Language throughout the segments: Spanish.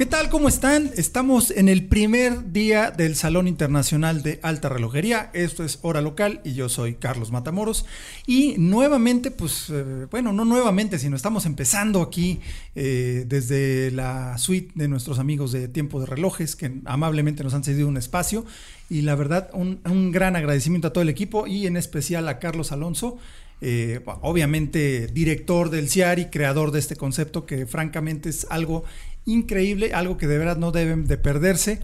¿Qué tal? ¿Cómo están? Estamos en el primer día del Salón Internacional de Alta Relojería. Esto es Hora Local y yo soy Carlos Matamoros. Y nuevamente, pues, eh, bueno, no nuevamente, sino estamos empezando aquí eh, desde la suite de nuestros amigos de Tiempo de Relojes, que amablemente nos han cedido un espacio. Y la verdad, un, gran agradecimiento a todo el equipo y en especial a Carlos Alonso. Eh, obviamente director del CIARI, creador de este concepto que francamente es algo increíble, algo que de verdad no deben de perderse.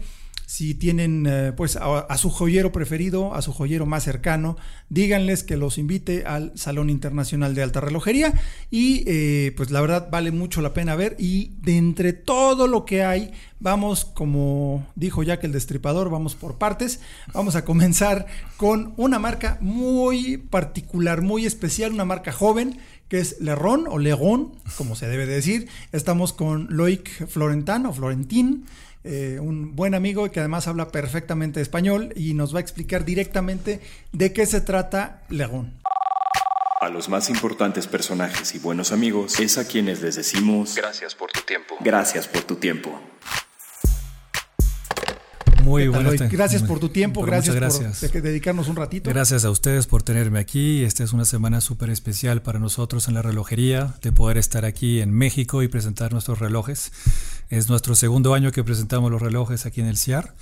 Si tienen eh, pues a, su joyero preferido, a su joyero más cercano, díganles que los invite al Salón Internacional de Alta Relojería y eh, pues la verdad vale mucho la pena ver y de entre todo lo que hay, vamos como dijo Jack el Destripador, vamos por partes, vamos a comenzar con una marca muy particular, muy especial, una marca joven que es Lerón o Legon, como se debe decir. Estamos con Loic Florentin o Florentín, eh, un buen amigo que además habla perfectamente español y nos va a explicar directamente de qué se trata Legon. A los más importantes personajes y buenos amigos es a quienes les decimos gracias por tu tiempo. Gracias por tu tiempo. Muy buenas Gracias por tu tiempo, gracias, por dedicarnos un ratito. Gracias a ustedes por tenerme aquí. Esta es una semana súper especial para nosotros en la relojería, de poder estar aquí en México y presentar nuestros relojes. Es nuestro segundo año que presentamos los relojes aquí en el CIAR.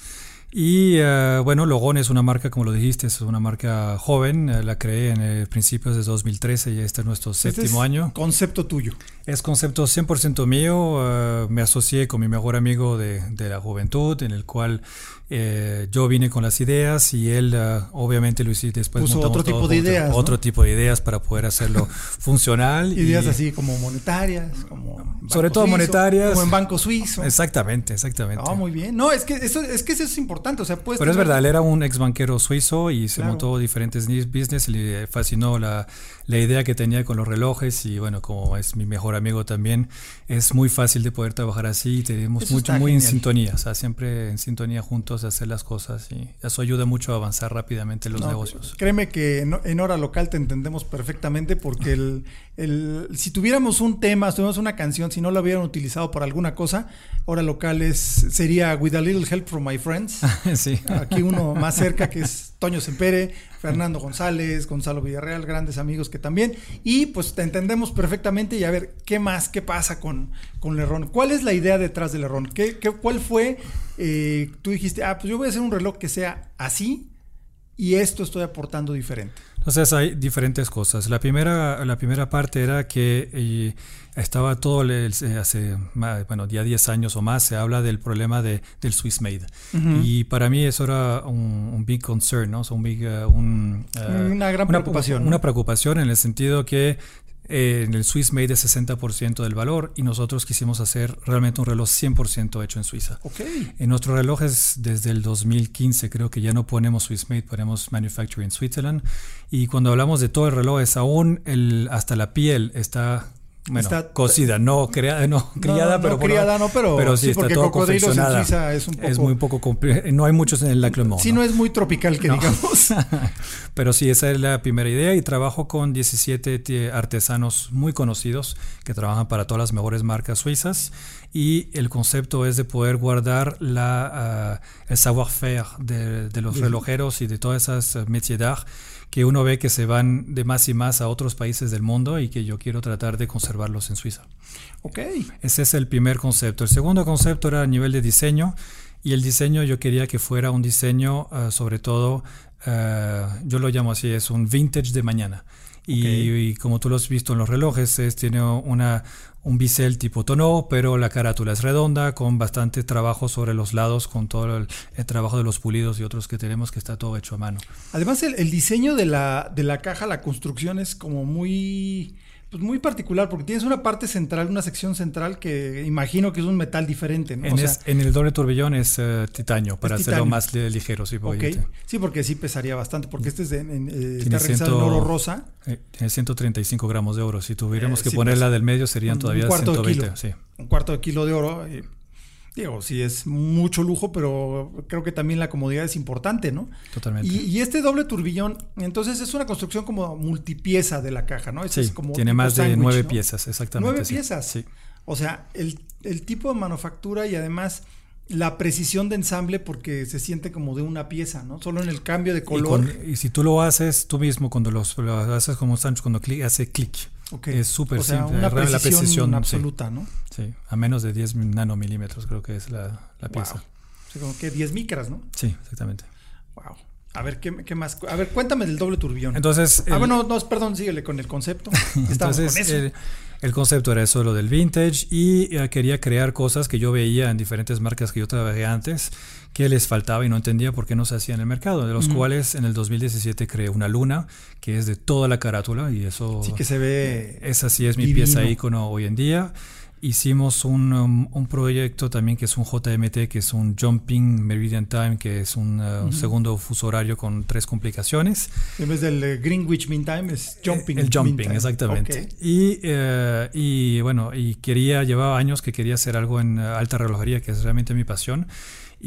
Y uh, bueno, Logon es una marca, como lo dijiste, es una marca joven. Uh, la creé en el principios de 2013 y este es nuestro este séptimo es año. Concepto tuyo. Es concepto 100% mío. Uh, me asocié con mi mejor amigo de, de, la juventud, en el cual eh, yo vine con las ideas y él obviamente lo hizo después. Puso otro tipo de ideas. ¿no? Otro tipo de ideas para poder hacerlo funcional. ideas y, así como monetarias, como sobre todo suizo, monetarias. Como en Banco Suizo. Exactamente, exactamente. No, muy bien. No, es que eso es, que eso es importante. O sea, Pero tener... es verdad, él era un ex banquero suizo y se claro. montó diferentes business. Le fascinó la, la, idea que tenía con los relojes y bueno, como es mi mejor amigo también, es muy fácil de poder trabajar así. Tenemos eso mucho, muy genial. en sintonía, o sea, siempre en sintonía juntos a hacer las cosas y eso ayuda mucho a avanzar rápidamente los no, negocios. Créeme que en, en, hora local te entendemos perfectamente porque el, el, si tuviéramos un tema, si tuviéramos una canción, si no lo hubieran utilizado por alguna cosa, hora local es, sería With a Little Help from My Friends. sí. Aquí uno más cerca que es Toño Sempere, Fernando González, Gonzalo Villarreal, grandes amigos que también. Y pues te entendemos perfectamente y a ver, ¿qué más? ¿Qué pasa con, con Lerón? ¿Cuál es la idea detrás de Lerón? ¿Qué, qué, ¿Cuál fue? Eh, tú dijiste, ah, pues yo voy a hacer un reloj que sea así y esto estoy aportando diferente. Entonces hay diferentes cosas. La primera, la primera parte era que eh, estaba todo, el, hace bueno, ya 10 años o más, se habla del problema de, del Swiss Made. Uh -huh. Y para mí eso era un, un big concern, ¿no? O sea, un big, uh, un, uh, una gran preocupación. Una, una, preocupación en el sentido que eh, en el Swiss Made es 60% del valor y nosotros quisimos hacer realmente un reloj 100% hecho en Suiza. Okay. En nuestros relojes desde el 2015 creo que ya no ponemos Swiss Made, ponemos Manufacturing Switzerland y cuando hablamos de todo el reloj es aún el, hasta la piel está bueno, está, cocida, no, crea, no criada, no, no, pero, no criada, no, pero, pero sí, sí está todo confeccionada. En Suiza es, un poco, es muy poco, no hay muchos en el Laclemont. Sí, no. es muy tropical que digamos. pero sí, esa es la primera idea y trabajo con 17 artesanos muy conocidos que trabajan para todas las mejores marcas suizas y el concepto es de poder guardar la, uh, el savoir-faire de, de, los relojeros y de todas esas uh, métiers d'art que uno ve que se van de más y más a otros países del mundo y que yo quiero tratar de conservarlos en Suiza. Ok. Ese es el primer concepto. El segundo concepto era a nivel de diseño y el diseño yo quería que fuera un diseño uh, sobre todo, uh, yo lo llamo así, es un vintage de mañana. Y, okay. y, como tú lo has visto en los relojes, es, tiene una, un bisel tipo tono, pero la carátula es redonda, con bastante trabajo sobre los lados, con todo el, el, trabajo de los pulidos y otros que tenemos, que está todo hecho a mano. Además, el, el diseño de la, de la caja, la construcción es como muy pues muy particular, porque tienes una parte central, una sección central que imagino que es un metal diferente. ¿no? En, en el doble turbillón es uh, titanio, para hacerlo más ligero. Sí, okay. sí, porque sí pesaría bastante, porque este es de, en, eh, está ciento, en oro rosa. Eh, tiene 135 gramos de oro. Si tuviéramos eh, que sí, poner pues, la del medio serían todavía un cuarto 120. De kilo, sí. Un cuarto de kilo de oro. Digo, sí es mucho lujo, pero creo que también la comodidad es importante, ¿no? Totalmente. Y, y este doble turbillón, entonces es una construcción como multipieza de la caja, ¿no? sí, es como tiene más de nueve ¿no? piezas, exactamente. Nueve sí. piezas. Sí. O sea, el, el, tipo de manufactura y además la precisión de ensamble porque se siente como de una pieza, ¿no? Solo en el cambio de color. Y, con, y si tú lo haces tú mismo cuando los, lo haces como Sancho, cuando clic, hace clic. Okay. Es súper o sea, simple. Una precisión, la precisión absoluta, sí. ¿no? Sí, a menos de 10 nanomilímetros creo que es la, la pieza. Wow. O sea, como que 10 micras, ¿no? Sí, exactamente. Wow. A ver, ¿qué, ¿qué, más? A ver, cuéntame del doble turbillón. Entonces. El... Ah, bueno, no, perdón, síguele con el concepto. Entonces, con eso. El, el, concepto era eso, lo del vintage, y uh, quería crear cosas que yo veía en diferentes marcas que yo trabajé antes, que les faltaba y no entendía por qué no se hacía en el mercado, de los uh -huh. cuales en el 2017 creé una luna, que es de toda la carátula, y eso. Sí, que se ve. Esa sí es mi divino. pieza ícono hoy en día hicimos un, um, un, proyecto también que es un JMT, que es un Jumping Meridian Time, que es un uh, uh -huh. segundo fuso horario con tres complicaciones. En vez del uh, Greenwich Mean Time es Jumping. El, Jumping, exactamente. Okay. Y, uh, y bueno, y quería, llevaba años que quería hacer algo en alta relojería, que es realmente mi pasión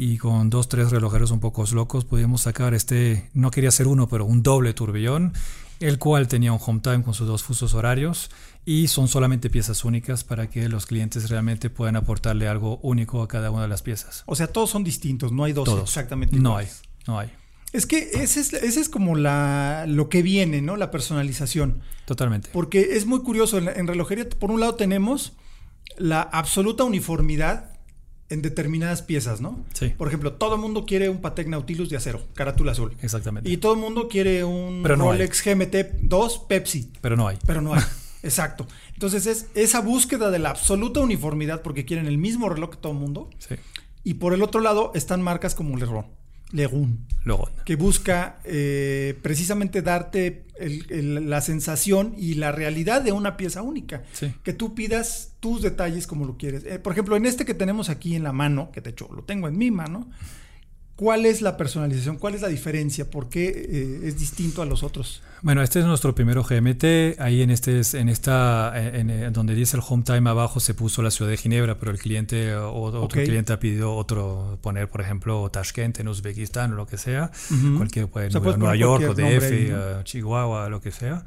y con dos, tres relojeros un poco locos pudimos sacar este, no quería hacer uno, pero un doble turbillón, el cual tenía un home time con sus dos fusos horarios y son solamente piezas únicas para que los clientes realmente puedan aportarle algo único a cada una de las piezas. O sea, todos son distintos, no hay dos todos. exactamente No iguales. hay, no hay. Es que ese es, ese es como la, lo que viene, ¿no? La personalización. Totalmente. Porque es muy curioso, en, en relojería, por un lado tenemos la absoluta uniformidad en determinadas piezas, ¿no? Sí. Por ejemplo, todo el mundo quiere un Patek Nautilus de acero, carátula azul. Exactamente. Y todo el mundo quiere un Pero no Rolex hay. GMT 2 Pepsi. Pero no hay. Pero no hay. Exacto. Entonces es esa búsqueda de la absoluta uniformidad porque quieren el mismo reloj que todo el mundo. Sí. Y por el otro lado están marcas como Leron. Legun, Legun. que busca eh, precisamente darte el, el, la sensación y la realidad de una pieza única. Sí. Que tú pidas tus detalles como lo quieres. Eh, por ejemplo, en este que tenemos aquí en la mano, que de hecho lo tengo en mi mano, ¿cuál es la personalización? ¿Cuál es la diferencia? ¿Por qué eh, es distinto a los otros? Bueno, este es nuestro primero GMT. Ahí en este, en esta, en, en, donde dice el home time abajo se puso la ciudad de Ginebra, pero el cliente o otro Okay. cliente ha pedido otro poner, por ejemplo, Tashkent en Uzbekistán o lo que sea. Cualquier puede O sea, Nueva, York o DF, nombre ahí, ¿no? eh, Chihuahua, lo que sea.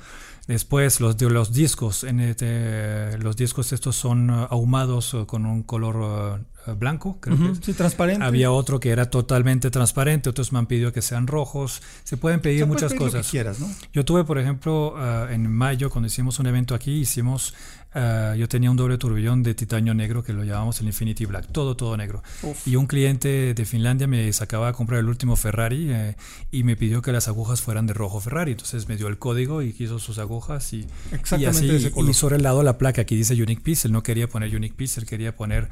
Después los de los discos, en este, los discos estos son eh, ahumados eh, con un color eh, blanco, creo que Ujú, es. Sí, transparente. Había otro que era totalmente transparente, otros me han pedido que sean rojos. Se pueden pedir muchas pedir que cosas. quieras, ¿no? Yo tuve, por ejemplo, uh, en mayo, cuando hicimos un evento aquí, hicimos, uh, yo tenía un doble turbillón de titanio negro que lo llamamos el Infinity Black, todo, todo negro. Uf. Y un cliente de Finlandia me sacaba a comprar el último Ferrari eh, y me pidió que las agujas fueran de rojo Ferrari. Entonces me dio el código y quiso sus agujas y, y Exactamente así. ese color. Y sobre el lado la placa que dice Unique Piece, él no quería poner Unique Piece, él quería poner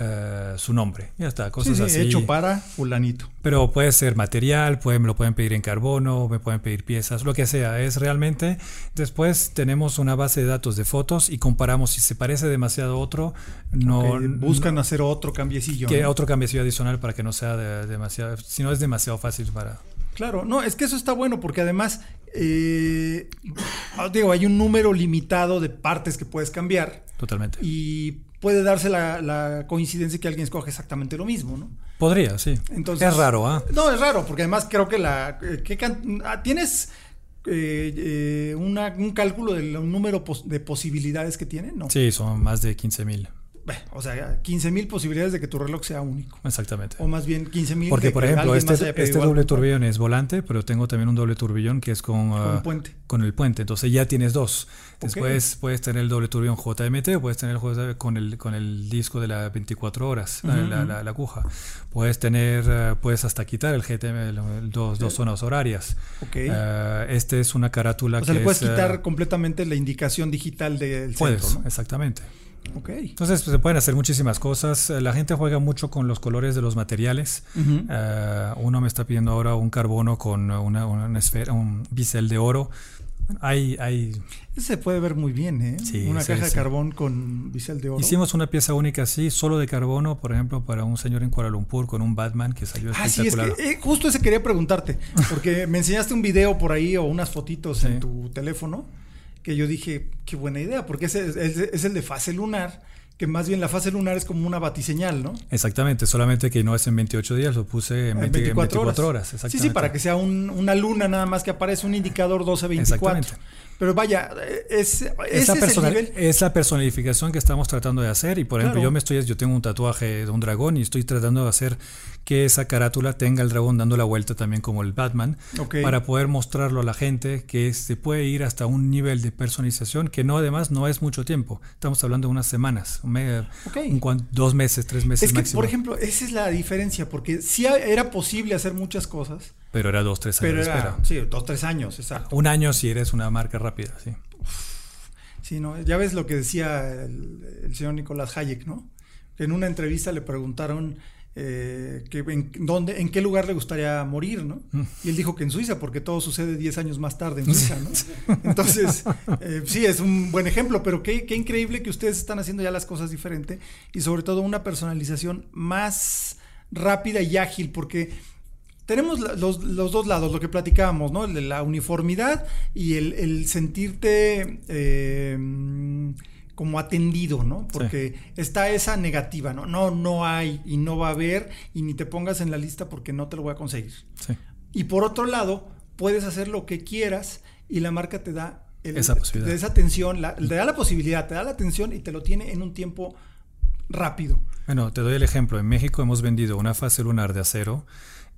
uh, su nombre. Ya está, cosas Sí, sí, así. hecho para fulanito. Pero puede ser material, puede, me lo pueden pedir en carbono, me pueden pedir piezas, lo que sea. Es realmente. Después tenemos una base de datos de fotos y comparamos si se parece demasiado a otro. No buscan hacer otro cambiecillo. que ¿no? otro cambiecillo adicional para que no sea de- demasiado. Si no es demasiado fácil para. Claro, no, es que eso está bueno porque además, eh, ah, digo, hay un número limitado de partes que puedes cambiar Totalmente. y puede darse la, la coincidencia que alguien escoge exactamente lo mismo, ¿no? Podría, sí. Entonces, es raro, ¿ah? No, es raro, porque además creo que la. eh, ¿qué can- ah, ¿Tienes eh, eh, una- un cálculo del número de posibilidades que tiene? No. Sí, son más de 15 mil. Bueno, o sea, 15.000 posibilidades de que tu reloj sea único. Exactamente. O más bien 15.000 Porque, de por ejemplo, este, este doble turbillón es volante, pero tengo también un doble turbillón que es con, Con ah, puente. con el puente. Entonces ya tienes dos. Después puedes tener el doble turbillón JMT o puedes tener el JMT con el, con el disco de las 24 horas, la- la, ujú. la- la aguja. Puedes tener, eh, puedes hasta quitar el GTM, el- el dos, dos zonas horarias. Ok. Eh, este es una carátula o sea, que le puedes es, eh, quitar completamente la indicación digital del Puedes, centro, ¿no? exactamente. Entonces pues, se pueden hacer muchísimas cosas. Eh, La gente juega mucho con los colores de los materiales. Eh, uno me está pidiendo ahora un carbono con una, una esfera, un bisel de oro. hay, hay... se puede ver muy bien, ¿eh? Sí, Una caja de carbón con bisel de oro. Hicimos una pieza única así, solo de carbono, por ejemplo, para un señor en Kuala Lumpur con un Batman que salió ah, espectacular. Sí, es que, eh, justo ese quería preguntarte, porque me enseñaste un video por ahí o unas fotitos en tu teléfono que yo dije, qué buena idea, porque ese es el de fase lunar que más bien la fase lunar es como una batiseñal, ¿no? Exactamente, solamente que no es en 28 días, lo puse en, 24, horas. sí, sí, para que sea una luna nada más que aparece un indicador 12-24. Exactamente. Pero vaya, es, esa es, la personalificación que estamos tratando de hacer. Y por ejemplo, yo me estoy, yo tengo un tatuaje de un dragón y estoy tratando de hacer que esa carátula tenga el dragón dando la vuelta también como el Batman, para poder mostrarlo a la gente que se puede ir hasta un nivel de personalización que no además no es mucho tiempo. Estamos hablando de unas semanas, dos meses, tres meses. Es que, por ejemplo, esa es la diferencia, porque si era posible hacer muchas cosas pero era dos, tres años. Pero sí, dos, tres años, exacto. Un año si eres una marca rápida, sí. Sí, ¿no? Ya ves lo que decía el, señor Nicolás Hayek, ¿no? En una entrevista le preguntaron eh, que en, dónde, en qué lugar le gustaría morir, ¿no? Y él dijo que en Suiza, porque todo sucede 10 años más tarde en Suiza, ¿no? Entonces, eh, sí, es un buen ejemplo, pero qué, qué increíble que ustedes están haciendo ya las cosas diferente y sobre todo una personalización más rápida y ágil, porque tenemos los, dos lados, lo que platicábamos, ¿no? La uniformidad y el, sentirte em, como atendido, ¿no? Porque está esa negativa, ¿no? No, no hay y no va a haber y ni te pongas en la lista porque no te lo voy a conseguir. Y por otro lado, puedes hacer lo que quieras y la marca te da esa posibilidad. esa atención, te da la posibilidad, te da la atención y te lo tiene en un tiempo rápido. Bueno, te doy el ejemplo. En México hemos vendido una fase lunar de acero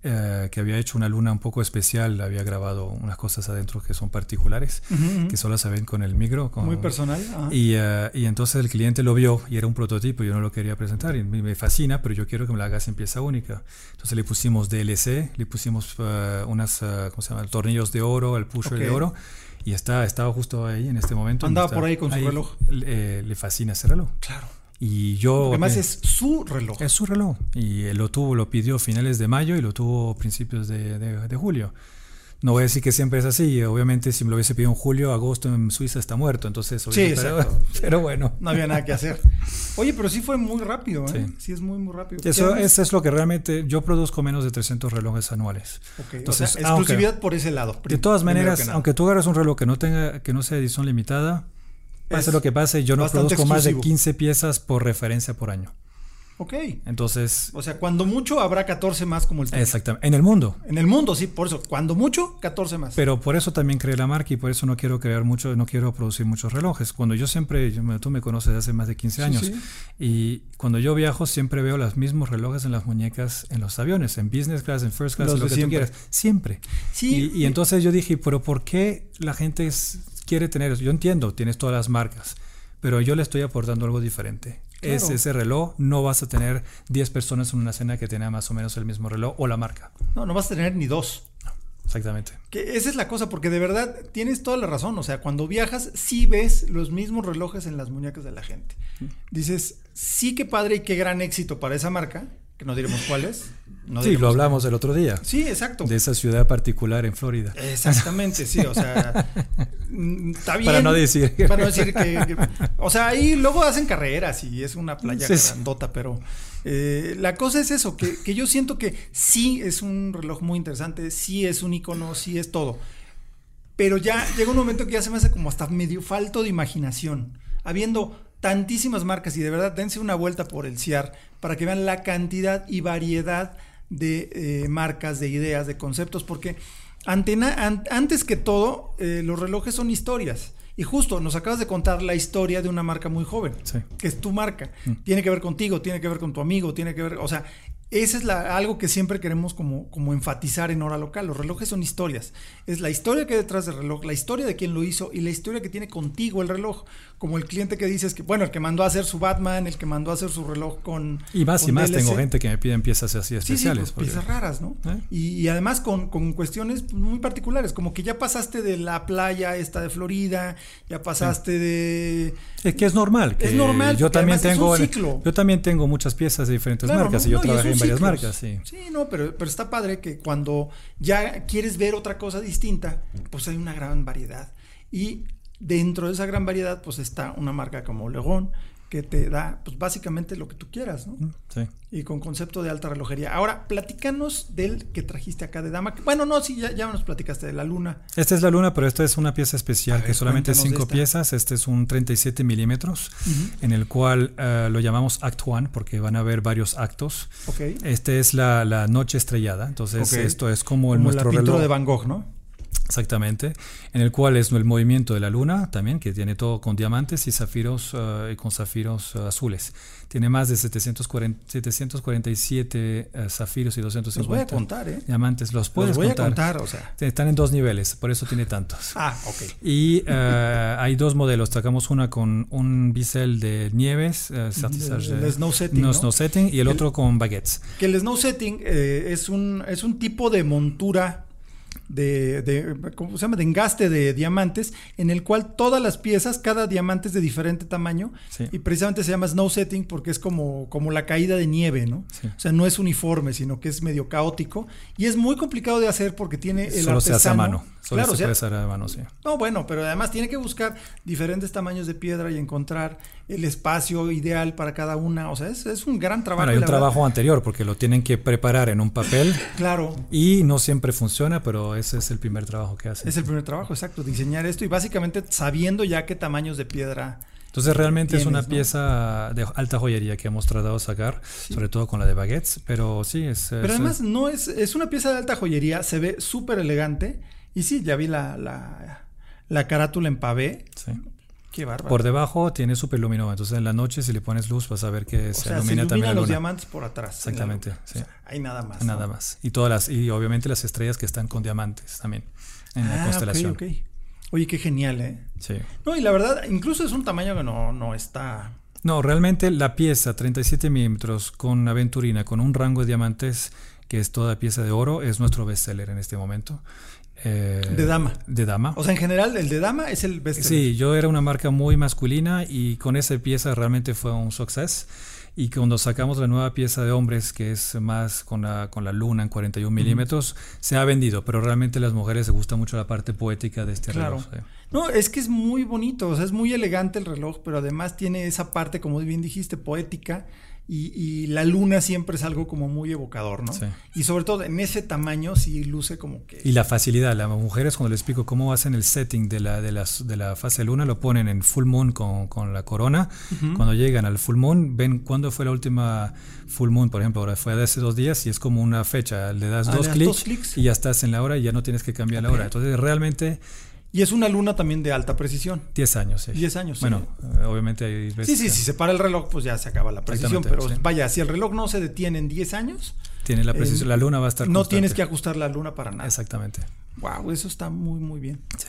eh, que había hecho una luna un poco especial, había grabado unas cosas adentro que son particulares, que solo se ven con el micro. Muy personal. Y, uh, y, entonces el cliente lo vio y era un prototipo, yo no lo quería presentar y me fascina, pero yo quiero que me la hagas en pieza única. Entonces le pusimos DLC, le pusimos uh, unas, uh, ¿cómo se llama? Tornillos de oro, el pusher de oro. Y está, estaba justo ahí en este momento. Andaba por ahí con su reloj. Le, le fascina ese reloj. Claro. Y yo... Además es su reloj. Es su reloj. Y lo tuvo, lo pidió finales de mayo y lo tuvo principios de, de, julio. No voy a decir que siempre es así. Obviamente, si me lo hubiese pedido en julio, agosto en Suiza está muerto. Entonces, sí, pero, pero, bueno. No había nada que hacer. Oye, pero sí fue muy rápido. ¿eh? Sí, es muy, muy rápido. Eso, es lo que realmente. Yo produzco menos de 300 relojes anuales. Entonces, exclusividad por ese lado. De todas maneras, aunque tú agarres un reloj que no tenga que no sea edición limitada, Pase lo que pase, yo no produzco más de 15 piezas por referencia por año. Ok. Entonces. O sea, cuando mucho habrá 14 más como el tuyo. Exactamente. En el mundo. En el mundo, sí, por eso. Cuando mucho, 14 más. Pero por eso también creé la marca y por eso no quiero crear mucho, no quiero producir muchos relojes. Cuando yo siempre, tú me conoces hace más de 15 años. Y cuando yo viajo, siempre veo los mismos relojes en las muñecas en los aviones, en business class, en first class, lo que tú quieras. Siempre. Sí. Y, y entonces yo dije, pero ¿por qué la gente es, quiere tener eso. Yo entiendo, tienes todas las marcas, pero yo le estoy aportando algo diferente. Es ese reloj, no vas a tener 10 personas en una cena que tengan más o menos el mismo reloj o la marca. No, no vas a tener ni dos. exactamente. Que esa es la cosa, porque de verdad tienes toda la razón. O sea, cuando viajas, sí ves los mismos relojes en las muñecas de la gente. Dices, sí que padre y qué gran éxito para esa marca, que no diremos cuál es. sí, lo hablamos el otro día. Sí, exacto. De esa ciudad particular en Florida. Exactamente, sí, o sea, está bien. Para no decir. Para no decir que, o sea, ahí luego hacen carreras y es una playa grandota, pero eh, la cosa es eso, que, que, yo siento que sí es un reloj muy interesante, sí es un icono, sí es todo. Pero ya llega un momento que ya se me hace como hasta medio falto de imaginación. Habiendo tantísimas marcas y de verdad dense una vuelta por el CIAR para que vean la cantidad y variedad de eh, marcas, de ideas, de conceptos, porque antes que todo, eh, los relojes son historias. Y justo nos acabas de contar la historia de una marca muy joven, que es tu marca. Mm. Tiene que ver contigo, tiene que ver con tu amigo, tiene que ver, o sea, ese es algo que siempre queremos como, como enfatizar en hora local. Los relojes son historias. Es la historia que hay detrás del reloj, la historia de quien lo hizo y la historia que tiene contigo el reloj. Como el cliente que dices que, bueno, el que mandó a hacer su Batman, el que mandó a hacer su reloj con. Y más y más, tengo gente que me piden piezas así especiales. Sí, pues, piezas raras, ¿no? ¿Eh? Y, además con, con, cuestiones muy particulares, como que ya pasaste de la playa esta de Florida, ya pasaste de. Es que es normal. es normal. Yo también tengo. Yo también tengo muchas piezas de diferentes marcas y yo trabajé en varias marcas, sí. Sí, no, pero, pero está padre que cuando ya quieres ver otra cosa distinta, pues hay una gran variedad. Y dentro de esa gran variedad, pues está una marca como Legón, que te da, pues básicamente lo que tú quieras, ¿no? Sí. Y con concepto de alta relojería. Ahora, platícanos del que trajiste acá de dama. Bueno, no, sí, ya, ya nos platicaste de la luna. Esta es la luna, pero esta es una pieza especial, ver, que solamente es cinco piezas. Este es un 37 milímetros, uh -huh. en el cual uh, lo llamamos Act One, porque van a haber varios actos. Okay. Este es la, la noche estrellada, entonces okay. esto es como, el como nuestro la reloj. de Van Gogh, ¿no? Exactamente, en el cual es el movimiento de la luna también, que tiene todo con diamantes y zafiros uh, y con zafiros uh, azules. Tiene más de 740, 747 uh, zafiros y 250 los voy a contar, ¿eh? diamantes. Los puedes los voy contar. a contar, o sea. Están en dos niveles, por eso tiene tantos. Ah, ok. Y hay dos modelos. Sacamos una con un bisel de nieves, el, el snow setting, no, ¿no? snow setting y el, el, otro con baguettes. Que el snow setting eh, es, un, es un tipo de montura de, de, ¿cómo se llama? de engaste de diamantes, en el cual todas las piezas, cada diamante es de diferente tamaño, sí. y precisamente se llama snow setting porque es como, como la caída de nieve, ¿no? Sí. O sea, no es uniforme, sino que es medio caótico, y es muy complicado de hacer porque tiene el Solo artesano, se hace a mano. Solo claro, se o sea, puede hacer a mano, sí. No, bueno, pero además tiene que buscar diferentes tamaños de piedra y encontrar el espacio ideal para cada una. O sea, es, es un gran trabajo. Bueno, hay un trabajo verdad. anterior porque lo tienen que preparar en un papel. Claro. Y no siempre funciona, pero ese es el primer trabajo que hacen. Es el primer trabajo, exacto. Diseñar esto y básicamente sabiendo ya qué tamaños de piedra. Entonces realmente tienes, es una ¿no? pieza de alta joyería que hemos tratado de sacar, Sí. sobre todo con la de baguettes, pero sí es... Pero es- además no es, es una pieza de alta joyería, se ve súper elegante. Y sí, ya vi la, la, la carátula en pavé. sí. Qué bárbaro. Por debajo tiene super luminoma, entonces en la noche si le pones luz vas a ver que o se sea, se ilumina también la iluminan los luna. diamantes por atrás. en la Exactamente, luna. sí. O sea, hay nada más. Nada ¿no? más. Y todas las, y obviamente las estrellas que están con diamantes también en la Ah, constelación. ok, ok. Oye, qué genial, ¿eh? Sí. No, y la verdad, incluso es un tamaño que no, no está. No, realmente la pieza 37 milímetros con aventurina, con un rango de diamantes que es toda pieza de oro, es nuestro bestseller en este momento. Eh, De dama. De dama. O sea, en general, el de dama es el best Sí, yo era una marca muy masculina y con esa pieza realmente fue un success. Y cuando sacamos la nueva pieza de hombres, que es más con la, con la luna en 41 milímetros, se ha vendido, pero realmente a las mujeres les gusta mucho la parte poética de este Claro. reloj. sí. No, es que es muy bonito, o sea, es muy elegante el reloj, pero además tiene esa parte, como bien dijiste, poética. Y, y la luna siempre es algo como muy evocador, ¿no? Sí. Y sobre todo en ese tamaño sí luce como que... Y la facilidad, las mujeres cuando les explico cómo hacen el setting de la, de las, de la fase de luna, lo ponen en full moon con, con la corona. Cuando llegan al full moon, ven cuándo fue la última full moon, por ejemplo, ahora fue hace dos días y es como una fecha, le das Ah, dos clics y ya estás en la hora y ya no tienes que cambiar la hora. Entonces realmente Y es una luna también de alta precisión. 10 años. sí. 10 años, sí. Bueno, eh, obviamente hay veces Sí, sí, que si se para el reloj, pues ya se acaba la precisión. Pero sí. vaya, si el reloj no se detiene en 10 años, tiene la precisión, eh, la luna va a estar no constante. tienes que ajustar la luna para nada. Exactamente. Wow, eso está muy, muy bien. sí.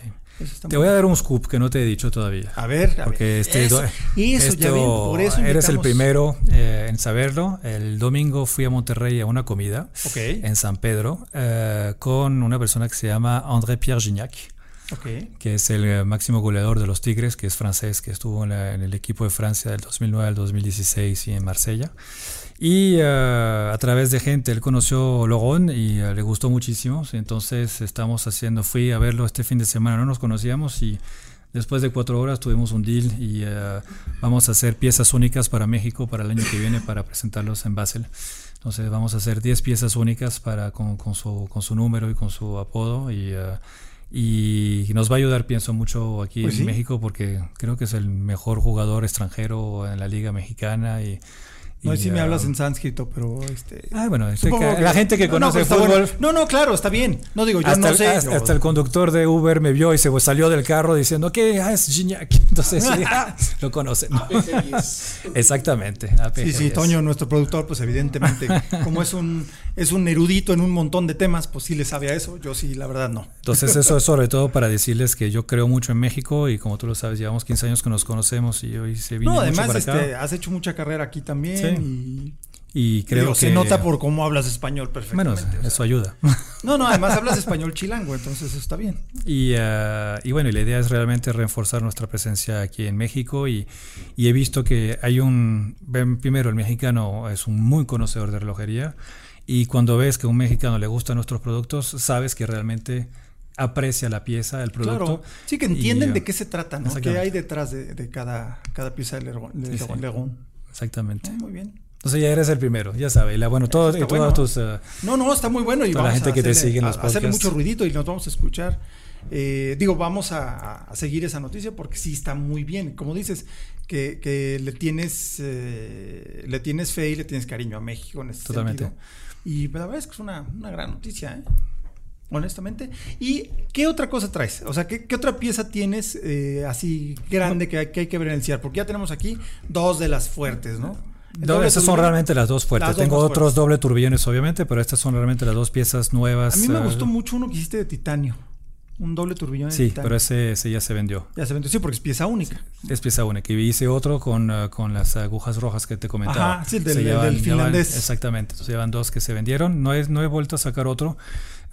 Te voy a dar un scoop que no te he dicho todavía. A ver, a Porque ver. este eso, ya ven, por eso eres el primero eh, en saberlo. El domingo fui a Monterrey a una comida Ok, en San Pedro eh, con una persona que se llama André Pierre Gignac, ok. que es el eh, máximo goleador de los Tigres, que es francés, que estuvo en, la- en el equipo de Francia del 2009 al 2016 y en Marsella. Y eh, a través de gente, él conoció Logón y eh, le gustó muchísimo. Entonces estamos haciendo, fui a verlo este fin de semana, no nos conocíamos y después de cuatro horas tuvimos un deal y eh, vamos a hacer piezas únicas para México para el año que viene para presentarlos en Basel. Entonces vamos a hacer 10 piezas únicas para, con, con su, con su número y con su apodo y, y nos va a ayudar, pienso, mucho aquí Pues en sí. México porque creo que es el mejor jugador extranjero en la liga mexicana y... No sé si me eh, hablas en sánscrito, pero este. Ah, bueno, este que- la gente que no, no, conoce pero está fútbol... bueno. No, no, claro, está bien. No digo, yo Hasta, no el, sé. hasta- yo- hasta el conductor de Uber me vio y se salió del carro diciendo que ah, es Gignac. Entonces sí, ah, lo conocen. Exactamente. Sí, sí, APG10. Toño, nuestro productor, pues evidentemente, como es un, es un erudito en un montón de temas, pues sí le sabe a eso. Yo sí, la verdad, no. Entonces eso es sobre todo para decirles que yo creo mucho en México y como tú lo sabes, llevamos 15 años que nos conocemos y hoy se vino No, mucho además, acá. este, has hecho mucha carrera aquí también y y creo digo, que se nota por cómo hablas español Bueno, perfectamente. o sea. eso ayuda. No, no, además hablas español chilango, entonces eso está bien. Y, eh, y bueno, y la idea es realmente reforzar nuestra presencia aquí en México y, y he visto que hay un, primero el mexicano es un muy conocedor de relojería y cuando ves que a un mexicano le gustan nuestros productos, sabes que realmente aprecia la pieza, el producto. Sí, que entienden de qué se trata, ¿no? ¿Qué hay detrás de, cada, cada pieza de Legón? Exactamente. muy bien. Entonces ya eres el primero, ya sabes. bueno, todo, todos tus... Uh, no, no, está muy bueno. Y toda la gente que te sigue en los podcasts. Hacerle mucho ruidito y nos vamos a escuchar. Eh, digo, vamos a, seguir esa noticia porque sí está muy bien. Como dices, que, le tienes eh, le tienes fe y le tienes cariño a México en este Totalmente. Y la verdad es que es una, gran noticia, ¿eh? honestamente. ¿Y qué otra cosa traes? O sea, ¿qué, otra pieza tienes así grande que hay, que hay que ver en el CIAR? Porque ya tenemos aquí dos de las fuertes, ¿no? estas son realmente las dos fuertes. Tengo otros doble turbillones, obviamente, pero estas son realmente las dos piezas nuevas. A mí me eh, gustó mucho uno que hiciste de titanio. Un doble turbillón de sí, pero ese, ya se vendió. Ya se vendió, sí, porque es pieza única. Es pieza única. Y hice otro con, eh, con las agujas rojas que te comentaba. Ajá, sí, del, finlandés. exactamente. Entonces llevan dos que se vendieron. No he, no he vuelto a sacar otro.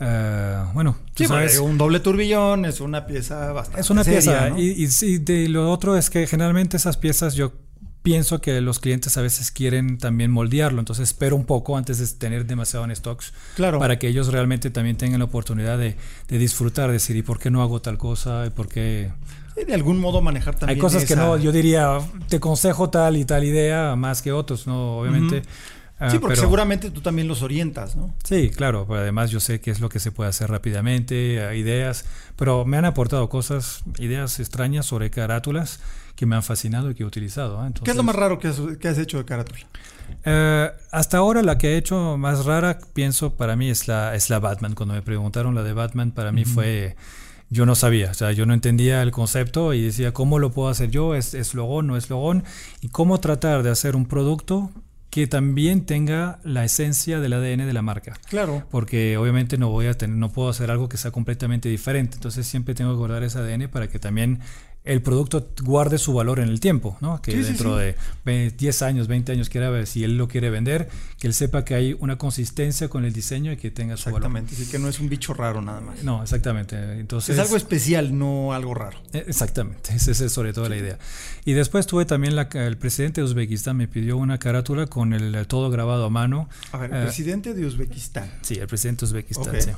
Uh, bueno, sí, sabes, un doble turbillón es una pieza bastante. Es una pieza. Y, y, de lo otro es que generalmente esas piezas yo pienso que los clientes a veces quieren también moldearlo, entonces espero un poco antes de tener demasiado en stocks claro. para que ellos realmente también tengan la oportunidad de, de disfrutar, de decir, ¿y por qué no hago tal cosa? ¿Y por qué...? de algún modo manejar también Hay cosas que no, yo diría, te consejo tal y tal idea más que otros, ¿no? Obviamente... Ah, sí, porque seguramente tú también los orientas, ¿no? Sí, claro. además yo sé qué es lo que se puede hacer rápidamente, ideas, pero me han aportado cosas, ideas extrañas sobre carátulas que me han fascinado y que he utilizado. ¿eh? ¿Qué es lo más raro que has, hecho de carátula? Eh, hasta ahora la que he hecho más rara, pienso, para mí es la, es la Batman. Cuando me preguntaron la de Batman, para mí fue... Yo no sabía, o sea, yo no entendía el concepto y decía, ¿cómo lo puedo hacer yo? ¿Es, es logón, no es logón? Y cómo tratar de hacer un producto que también tenga la esencia del ADN de la marca. Claro. Porque obviamente no voy a tener, no puedo hacer algo que sea completamente diferente. Entonces siempre tengo que guardar ese ADN para que también el producto guarde su valor en el tiempo, ¿no? Que dentro de 10 años, 20 años quiera ver si él lo quiere vender, que él sepa que hay una consistencia con el diseño y que tenga su valor. Exactamente, que no es un bicho raro nada más. No, exactamente. Entonces, es algo especial, no algo raro. E, exactamente, esa es sobre todo la idea. Y después tuve también la, el presidente de Uzbekistán me pidió una carátula con el todo grabado a mano. A ver, el eh, presidente de Uzbekistán. Sí, el presidente de Uzbekistán, sí.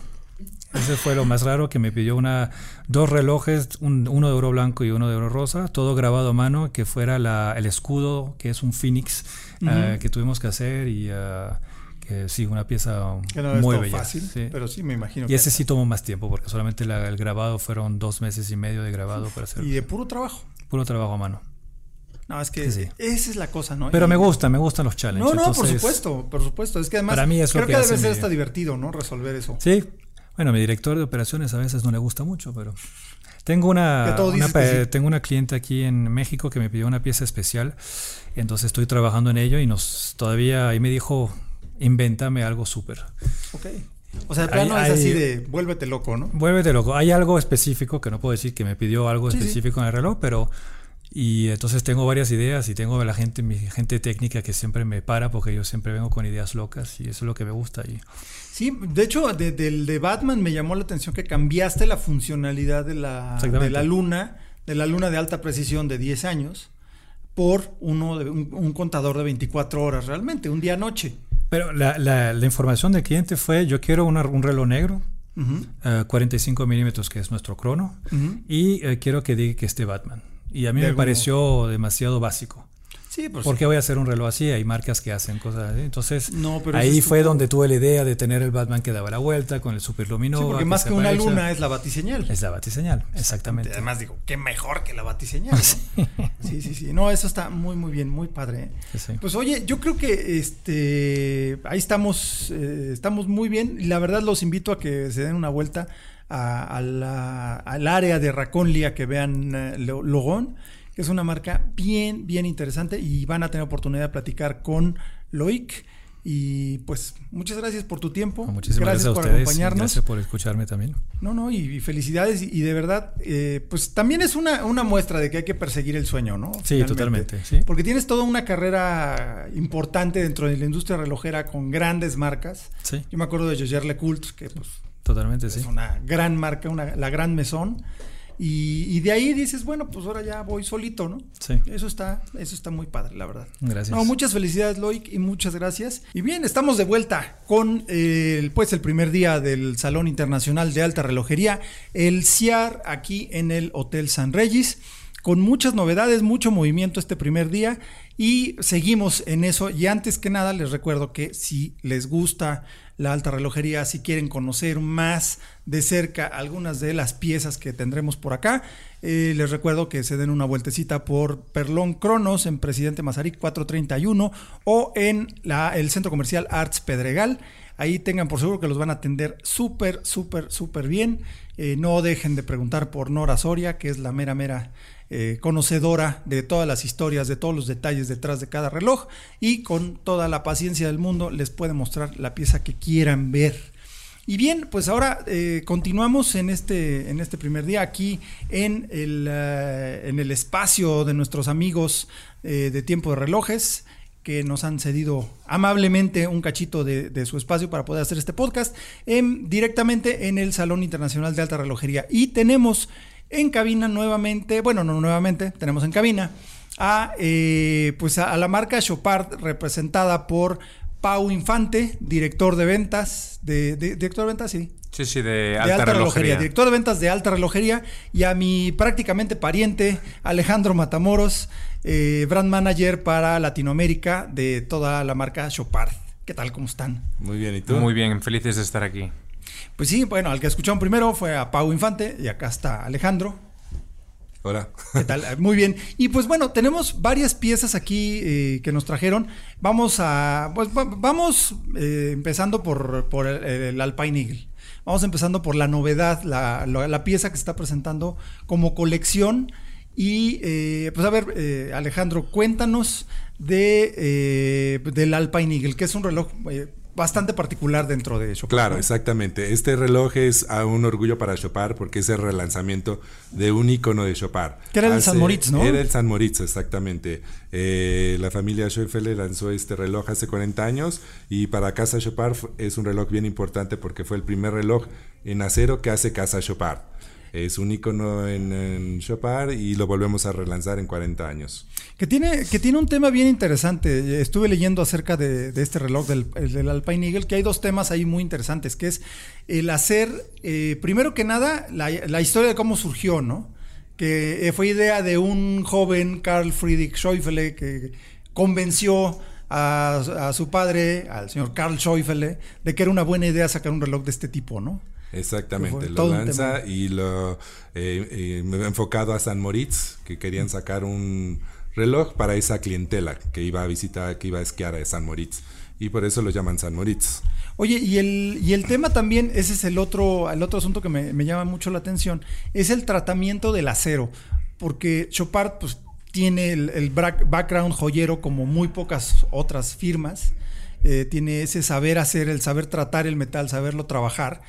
Ese fue lo más raro que me pidió una dos relojes, uno de oro blanco y uno de oro rosa, todo grabado a mano, que fuera la, el escudo, que es un phoenix, eh, que tuvimos que hacer y uh, que sí, una pieza muy bella. fácil, pero sí me imagino. Y ese sí tomó más tiempo, porque solamente el grabado fueron dos meses y medio de grabado para hacer. Y de puro trabajo. Puro trabajo a mano. No, es que esa es la cosa, ¿no? Pero me gusta, me gustan los challenges. No, no, por supuesto, por supuesto. Es que además para mí es creo que, que debe ser hasta divertido, ¿no? Resolver eso. Sí, bueno, mi director de operaciones a veces no le gusta mucho, pero tengo una, tengo una cliente aquí en México que me pidió una pieza especial, entonces estoy trabajando en ello y nos todavía ahí me dijo, invéntame algo súper. Ok. O sea, el plano es así de vuélvete loco, ¿no? Vuélvete loco. Hay algo específico que no puedo decir que me pidió algo específico en el reloj, pero y entonces tengo varias ideas y tengo la gente, mi gente técnica que siempre me para porque yo siempre vengo con ideas locas y eso es lo que me gusta. Y... Sí, de hecho, del de, Batman me llamó la atención que cambiaste la funcionalidad de la, de la luna, de la luna de alta precisión de 10 años, por uno de, un, contador de 24 horas realmente, un día-noche. Pero la, la, información del cliente fue, yo quiero un reloj negro, 45 eh, milímetros, que es nuestro crono, y eh, quiero que diga que esté Batman. Y a mí me pareció demasiado básico. Sí, pues, ¿Por qué voy a hacer un reloj así? Hay marcas que hacen cosas así. Entonces, ahí fue donde tuve la idea de tener el Batman que daba la vuelta con el super luminova. Sí, porque más que, una luna es la batiseñal. Es la batiseñal, exactamente. Además digo, qué mejor que la batiseñal. sí, sí, sí. No, eso está muy, muy bien, muy padre. ¿eh? Pues oye, yo creo que este ahí estamos, eh, estamos muy bien. La verdad los invito a que se den una vuelta al área de Raconlia que vean eh, Logón, que es una marca bien, bien interesante y van a tener oportunidad de platicar con Loic. Y pues muchas gracias por tu tiempo. Muchísimas gracias, por acompañarnos. Gracias por escucharme también. No, no, y, felicidades. Y, de verdad, eh, pues también es una, una, muestra de que hay que perseguir el sueño, ¿no? Sí, totalmente. ¿sí? Porque tienes toda una carrera importante dentro de la industria relojera con grandes marcas. Sí. Yo me acuerdo de Jaeger LeCoultre, que pues Totalmente, es sí. una gran marca, una, la gran mesón. Y, de ahí dices, bueno, pues ahora ya voy solito, ¿no? Sí. Eso está, eso está muy padre, la verdad. Gracias. No, muchas felicidades, Loic, y muchas gracias. Y bien, estamos de vuelta con el, pues, el primer día del Salón Internacional de Alta Relojería, el CIAR, aquí en el Hotel San Regis con muchas novedades, mucho movimiento este primer día y seguimos en eso. Y antes que nada les recuerdo que si les gusta la alta relojería, si quieren conocer más de cerca algunas de las piezas que tendremos por acá, eh, les recuerdo que se den una vueltecita por Perlón Cronos en Presidente Mazarik 431 o en el Centro Comercial Arts Pedregal. Ahí tengan por seguro que los van a atender súper, súper, súper bien. Eh, no dejen de preguntar por Nora Soria, que es la mera, mera eh, conocedora de todas las historias, de todos los detalles detrás de cada reloj y con toda la paciencia del mundo les puede mostrar la pieza que quieran ver. Y bien, pues ahora eh, continuamos en este, en este primer día aquí en el, eh, en el espacio de nuestros amigos de Tiempo de Relojes que nos han cedido amablemente un cachito de, su espacio para poder hacer este podcast directamente en el Salón Internacional de Alta Relojería. Y tenemos en cabina nuevamente, bueno, no nuevamente, tenemos en cabina a, eh, pues a, la marca Chopard representada por Pau Infante, director de ventas, de, director de ventas, sí. Sí, sí, de, alta, relojería. Director de ventas de alta relojería y a mi prácticamente pariente Alejandro Matamoros, eh, brand manager para Latinoamérica de toda la marca Chopard. ¿Qué tal? ¿Cómo están? Muy bien, ¿y tú? Muy bien, felices de estar aquí. Pues sí, bueno, al que escucharon primero fue a Pau Infante y acá está Alejandro. Hola. ¿Qué tal? Muy bien. Y pues bueno, tenemos varias piezas aquí eh, que nos trajeron. Vamos a. Pues vamos eh, empezando por, el, Alpine Eagle. Vamos empezando por la novedad, la, pieza que se está presentando como colección. Y eh, pues a ver, Alejandro, cuéntanos de, del Alpine Eagle, que es un reloj bastante particular dentro de Chopard. Claro, exactamente. Este reloj es un orgullo para Chopard porque es el relanzamiento de un icono de Chopard. Que era el San Moritz, ¿no? Era el San Moritz, exactamente. Eh, la familia Schoeffele lanzó este reloj hace 40 años y para Casa Chopard es un reloj bien importante porque fue el primer reloj en acero que hace Casa Chopard. Es un icono en, Chopard y lo volvemos a relanzar en 40 años. Que tiene, que tiene un tema bien interesante. Estuve leyendo acerca de, este reloj del, del, Alpine Eagle, que hay dos temas ahí muy interesantes, que es el hacer, eh, primero que nada, la, historia de cómo surgió, ¿no? Que eh, fue idea de un joven, Carl Friedrich Schäufele, que convenció a, a, su padre, al señor Carl Schäufele, de que era una buena idea sacar un reloj de este tipo, ¿no? Exactamente, lo lanza y lo eh, eh, enfocado a San Moritz, que querían sacar un reloj para esa clientela que iba a visitar, que iba a esquiar a San Moritz. Y por eso lo llaman San Moritz. Oye, y el, y el tema también, ese es el otro, el otro asunto que me, llama mucho la atención, es el tratamiento del acero. Porque Chopard pues, tiene el, background joyero como muy pocas otras firmas. Eh, tiene ese saber hacer, el saber tratar el metal, saberlo trabajar.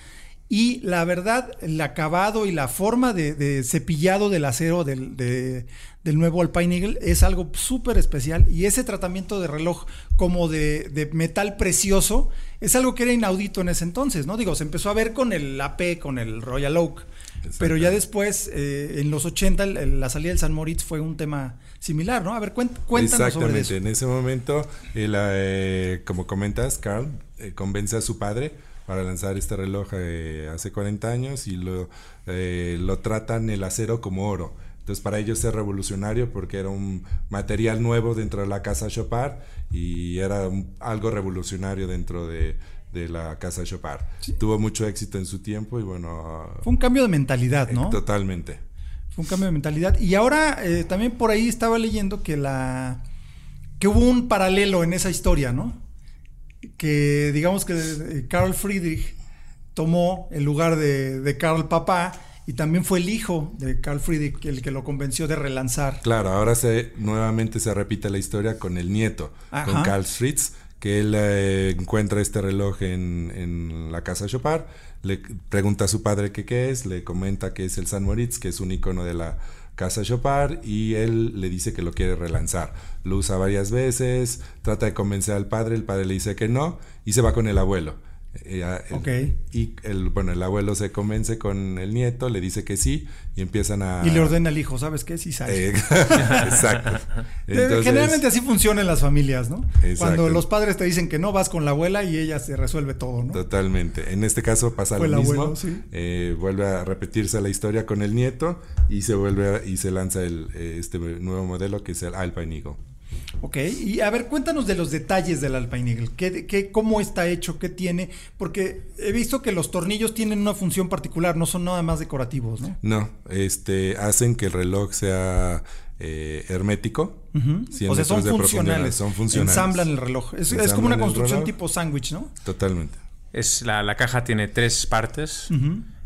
Y la verdad, el acabado y la forma de, cepillado del acero del, del, nuevo Alpine Eagle es algo súper especial. Y ese tratamiento de reloj como de, metal precioso es algo que era inaudito en ese entonces, ¿no? Digo, se empezó a ver con el AP, con el Royal Oak. Pero ya después, eh, en los 80, la salida del San Moritz fue un tema similar, ¿no? A ver, cuéntanos Exactamente. sobre En ese momento, eh, como comentas, Carl eh, convence a su padre para lanzar este reloj eh, hace 40 años y lo, eh, lo tratan el acero como oro. Entonces para ellos es revolucionario porque era un material nuevo dentro de la casa Chopard y era algo revolucionario dentro de, de la casa Chopard. Tuvo mucho éxito en su tiempo y bueno... Fue un cambio de mentalidad, ¿no? Totalmente. Fue un cambio de mentalidad. Y ahora eh, también por ahí estaba leyendo que la... que hubo un paralelo en esa historia, ¿no? Que digamos que Carl Friedrich tomó el lugar de, de Carl Papá y también fue el hijo de Carl Friedrich el que lo convenció de relanzar. Claro, ahora se nuevamente se repite la historia con el nieto, con Carl Fritz, que él eh, encuentra este reloj en, en, la casa Chopard, le pregunta a su padre qué, es, le comenta que es el San Moritz, que es un icono de la casa Chopard y él le dice que lo quiere relanzar. Lo usa varias veces, trata de convencer al padre, el padre le dice que no y se va con el abuelo. Eh, y el, bueno, el abuelo se convence con el nieto, le dice que sí y empiezan a... Y le ordena al hijo, ¿sabes qué? Sí, sabes. Eh, exacto. Generalmente así funciona en las familias, ¿no? Cuando los padres te dicen que no, vas con la abuela y ella se resuelve todo, ¿no? Totalmente. En este caso pasa lo mismo. Eh, vuelve a repetirse la historia con el nieto y se vuelve y se lanza el, este nuevo modelo que es el Alpine Eagle. Ok, y a ver, cuéntanos de los detalles del Alpine Eagle. ¿Qué, cómo está hecho? ¿Qué tiene? Porque he visto que los tornillos tienen una función particular, no son nada más decorativos, ¿no? No, este, hacen que el reloj sea eh, hermético. O sea, son funcionales. son funcionales. Ensamblan el reloj. Es, como una construcción tipo sándwich, ¿no? Totalmente. Es la, caja tiene tres partes.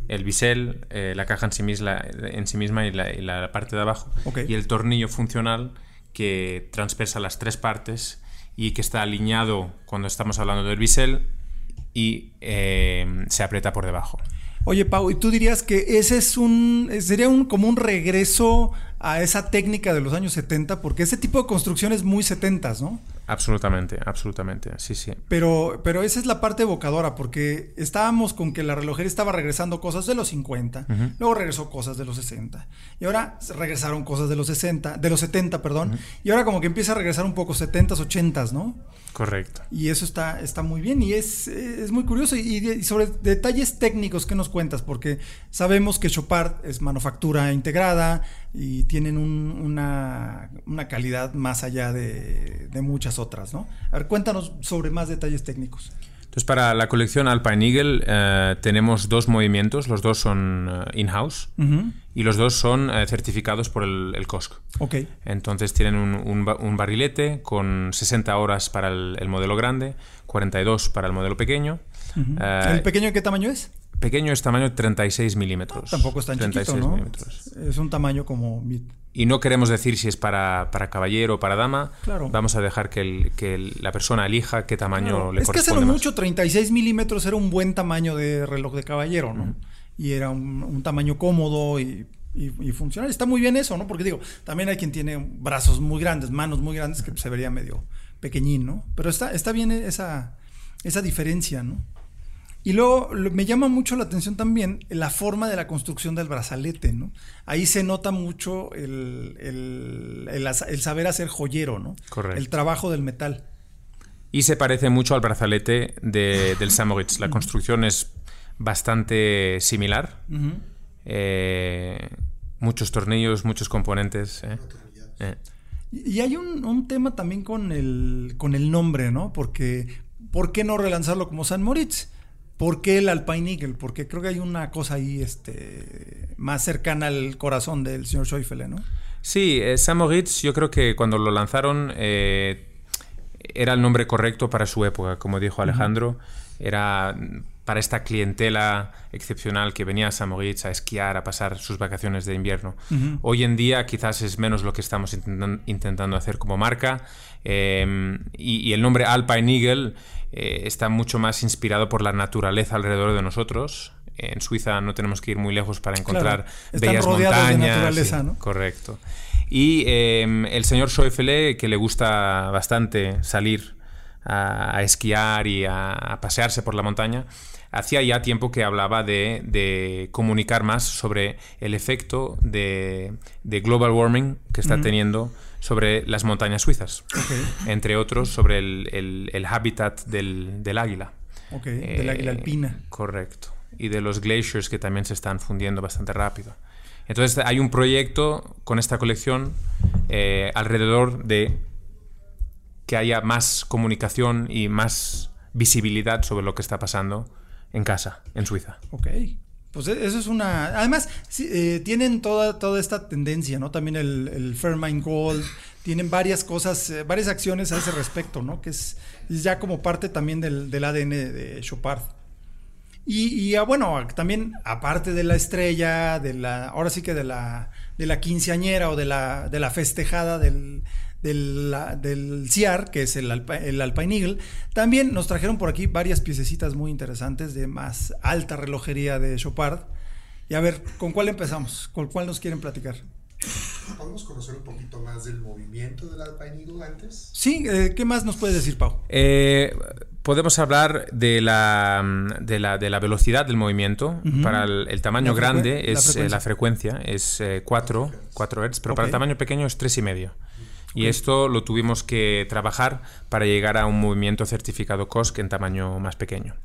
El bisel, eh, la caja en sí misma, en sí misma y, la, parte de abajo. Y el tornillo funcional que transpersa las tres partes y que está alineado cuando estamos hablando del bisel y eh, se aprieta por debajo. Oye, Pau, ¿y tú dirías que ese es un sería un como un regreso a esa técnica de los años 70? Porque ese tipo de construcción es muy 70, ¿no? Absolutamente, absolutamente, sí, sí. Pero, pero esa es la parte evocadora, porque estábamos con que la relojería estaba regresando cosas de los 50, luego regresó cosas de los 60, y ahora regresaron cosas de los 60, de los 70, perdón, y ahora como que empieza a regresar un poco 70s, 80s, ¿no? Correcto. Y eso está, está muy bien y es, es muy curioso. Y, sobre detalles técnicos, ¿qué nos cuentas? Porque sabemos que Chopard es manufactura integrada y tienen una, una, calidad más allá de, de muchas otras, ¿no? A ver, cuéntanos sobre más detalles técnicos. Entonces, para la colección Alpine Eagle eh, tenemos dos movimientos, los dos son eh, in-house y los dos son eh, certificados por el, el, COSC. Okay. Entonces tienen un, un, barrilete con 60 horas para el, el, modelo grande, 42 para el modelo pequeño. ¿El pequeño qué tamaño es? Pequeño es tamaño 36 milímetros. tampoco es tan chiquito, ¿no? Es un tamaño como y no queremos decir si es para, para caballero o para dama. Claro. Vamos a dejar que, el, que la persona elija qué tamaño le corresponde. Es que hace mucho 36 milímetros era un buen tamaño de reloj de caballero, ¿no? Y era un, tamaño cómodo y, y, funcional. Está muy bien eso, ¿no? Porque digo, también hay quien tiene brazos muy grandes, manos muy grandes, que se vería medio pequeñín, ¿no? Pero está, está bien esa, esa diferencia, ¿no? Y luego me llama mucho la atención también la forma de la construcción del brazalete, ¿no? Ahí se nota mucho el, el, saber hacer joyero, ¿no? Correcto. El trabajo del metal. Y se parece mucho al brazalete de, del Samoritz. La construcción es bastante similar. Eh, muchos tornillos, muchos componentes. ¿eh? Eh. Y hay un, un, tema también con el, con el nombre, ¿no? Porque, ¿por qué no relanzarlo como San Moritz? ¿Por qué el Alpine Eagle? Porque creo que hay una cosa ahí este, más cercana al corazón del señor Schäufele, ¿no? Sí, eh, Samoritz yo creo que cuando lo lanzaron eh, era el nombre correcto para su época, como dijo Alejandro. Era para esta clientela excepcional que venía a Samoritz a esquiar, a pasar sus vacaciones de invierno. Hoy en día quizás es menos lo que estamos intentando hacer como marca eh, y, y, el nombre Alpine Eagle eh, está mucho más inspirado por la naturaleza alrededor de nosotros. En Suiza no tenemos que ir muy lejos para encontrar bellas montañas. Correcto. Y em, el señor Schäufele, que le gusta bastante salir a, esquiar y a, pasearse por la montaña, hacía ya tiempo que hablaba de, comunicar más sobre el efecto de, global warming que está teniendo sobre las montañas suizas, entre otros sobre el, hábitat del, águila. del águila alpina. Correcto. Y de los glaciers que también se están fundiendo bastante rápido. Entonces hay un proyecto con esta colección eh, alrededor de que haya más comunicación y más visibilidad sobre lo que está pasando en casa, en Suiza. Ok. Pues e, eso es una. Además, eh, tienen toda, toda esta tendencia, ¿no? También el, el Gold, tienen varias cosas, eh, varias acciones a ese respecto, ¿no? Que es, ya como parte también del, del ADN de Chopard. Y, y ah, bueno, también aparte de la estrella, de la, ahora sí que de la, de la quinceañera o de la, de la festejada del, del, del CIAR, que es el, el Alpine Eagle. También nos trajeron por aquí varias piececitas muy interesantes de más alta relojería de Chopard. Y a ver, ¿con cuál empezamos? ¿Con cuál nos quieren platicar? ¿Podemos conocer un poquito más del movimiento del Alpine Eagle antes? Sí, eh, ¿qué más nos puede decir, Pau? Eh, podemos hablar de la, de la, de la velocidad del movimiento. Para el, tamaño grande es la frecuencia, es 4, 4 Hz, pero para el tamaño pequeño es 3,5. Y esto lo tuvimos que trabajar para llegar a un movimiento certificado COSC en tamaño más pequeño.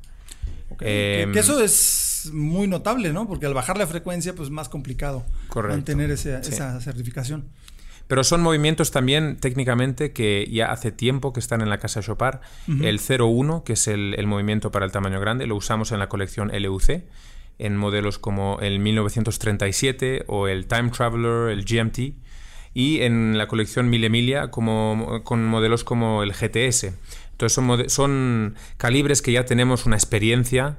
que, eso es muy notable, ¿no? Porque al bajar la frecuencia, pues es más complicado mantener esa certificación. Pero son movimientos también técnicamente que ya hace tiempo que están en la casa Chopard. El 01, que es el, el, movimiento para el tamaño grande, lo usamos en la colección LUC, en modelos como el 1937 o el Time Traveler, el GMT, y en la colección Mille Emilia como, con modelos como el GTS. Entonces son calibres que ya tenemos una experiencia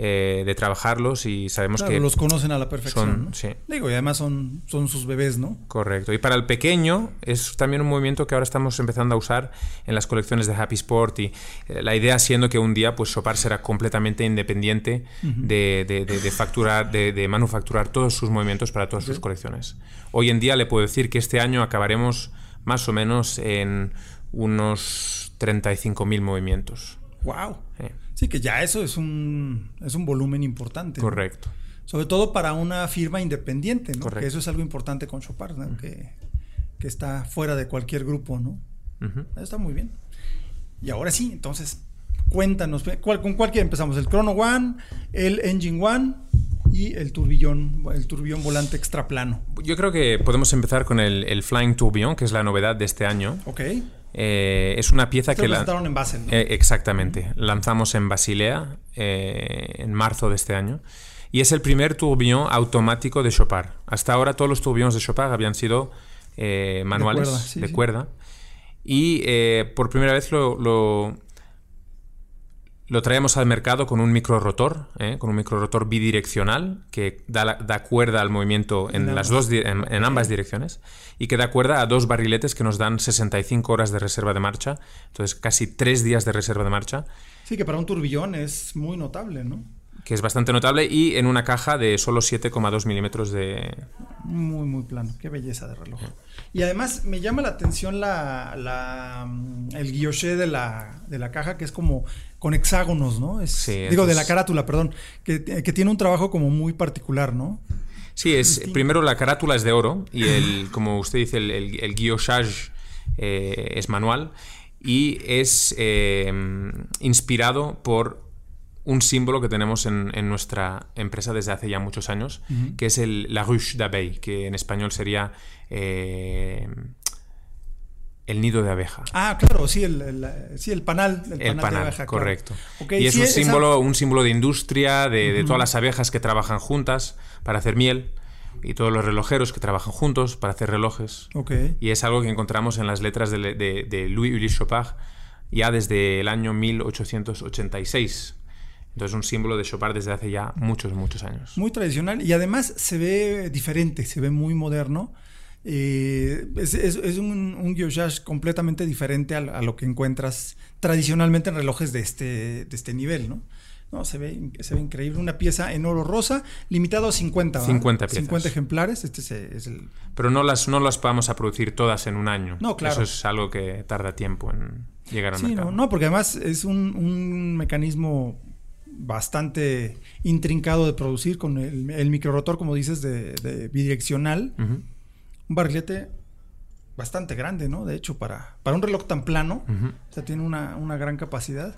eh, de trabajarlos y sabemos que... los conocen a la perfección. sí. Digo, y además son, son sus bebés, ¿no? Correcto. Y para el pequeño es también un movimiento que ahora estamos empezando a usar en las colecciones de Happy Sport y eh, la idea siendo que un día pues Sopar será completamente independiente de, de, facturar, de, manufacturar todos sus movimientos para todas sus colecciones. Hoy en día le puedo decir que este año acabaremos más o menos en unos 35.000 movimientos. ¡Wow! Sí, que ya eso es un, es un volumen importante. Correcto. Sobre todo para una firma independiente, ¿no? Correcto. Que eso es algo importante con Chopard, ¿no? que, está fuera de cualquier grupo, ¿no? Está muy bien. Y ahora sí, entonces, cuéntanos, ¿cuál, ¿con cuál que empezamos? ¿El Chrono One, el Engine One y el turbillón, el turbillón volante extra plano? Yo creo que podemos empezar con el, el Flying Tourbillon, que es la novedad de este año. Ok. Eh, es una pieza que... La, en Basel, eh, exactamente. Lanzamos en Basilea eh, en marzo de este año. Y es el primer turbillón automático de Chopard. Hasta ahora todos los turbillones de Chopard habían sido manuales, de cuerda. Y por primera vez lo, lo traemos al mercado con un micro rotor, ¿eh? con un micro rotor bidireccional que da, da cuerda al movimiento en, las dos, en, ambas direcciones y que da cuerda a dos barriletes que nos dan 65 horas de reserva de marcha, entonces casi tres días de reserva de marcha. Sí, que para un turbillón es muy notable, ¿no? Que es bastante notable, y en una caja de solo 7,2 milímetros de... Muy, muy plano. Qué belleza de reloj. Y además me llama la atención la, la mm, el guilloché de la, de la caja, que es como con hexágonos, ¿no? Es, digo, de la carátula, perdón, que, que, tiene un trabajo como muy particular, ¿no? Sí, es, primero la carátula es de oro y el, como usted dice, el, el, guillochage eh, es manual y es eh, inspirado por un símbolo que tenemos en, nuestra empresa desde hace ya muchos años, que es el, la ruche d'abeille, que en español sería eh, el nido de abeja. Ah, claro, sí, el, el panal, el panal, de abeja. Correcto. Y es un, símbolo, un símbolo de industria, de, todas las abejas que trabajan juntas para hacer miel y todos los relojeros que trabajan juntos para hacer relojes. Okay. Y es algo que encontramos en las letras de, de Louis Ulysse Chopard ya desde el año 1886. Entonces es un símbolo de Chopard desde hace ya muchos, muchos años. Muy tradicional y además se ve diferente, se ve muy moderno. Eh, es, un, un guillotage completamente diferente a, lo que encuentras tradicionalmente en relojes de este, de este nivel, ¿no? No, se ve, se ve increíble. Una pieza en oro rosa, limitado a 50. 50 piezas. 50 ejemplares. Este es, el... Pero no las, no las vamos a producir todas en un año. No, claro. Eso es algo que tarda tiempo en llegar al sí, mercado. No, no, porque además es un, un mecanismo bastante intrincado de producir con el, el microrotor, como dices, de, bidireccional. Un barrilete bastante grande, ¿no? De hecho, para, para un reloj tan plano, o sea, tiene una, gran capacidad.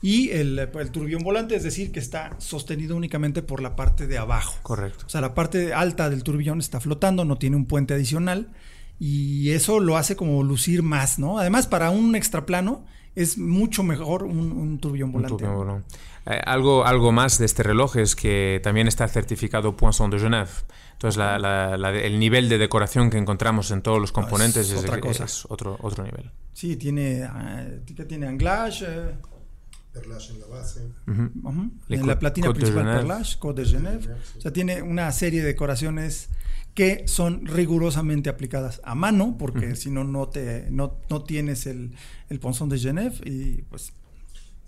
Y el, el, turbión volante, es decir, que está sostenido únicamente por la parte de abajo. Correcto. O sea, la parte alta del turbillón está flotando, no tiene un puente adicional. Y eso lo hace como lucir más, ¿no? Además, para un extraplano es mucho mejor un, un turbillón volante. Eh, algo, algo más de este reloj es que también está certificado Poisson de Genève. Entonces, el nivel de decoración que encontramos en todos los ah, componentes es, otra cosa. otro, otro nivel. Sí, tiene, uh, tiene anglage. Perlage en la base. En la platina principal Perlage, Code de Genève. O sea, tiene una serie de decoraciones que son rigurosamente aplicadas a mano, porque si no, no, te, no, no tienes el, el Ponzón de Genève y pues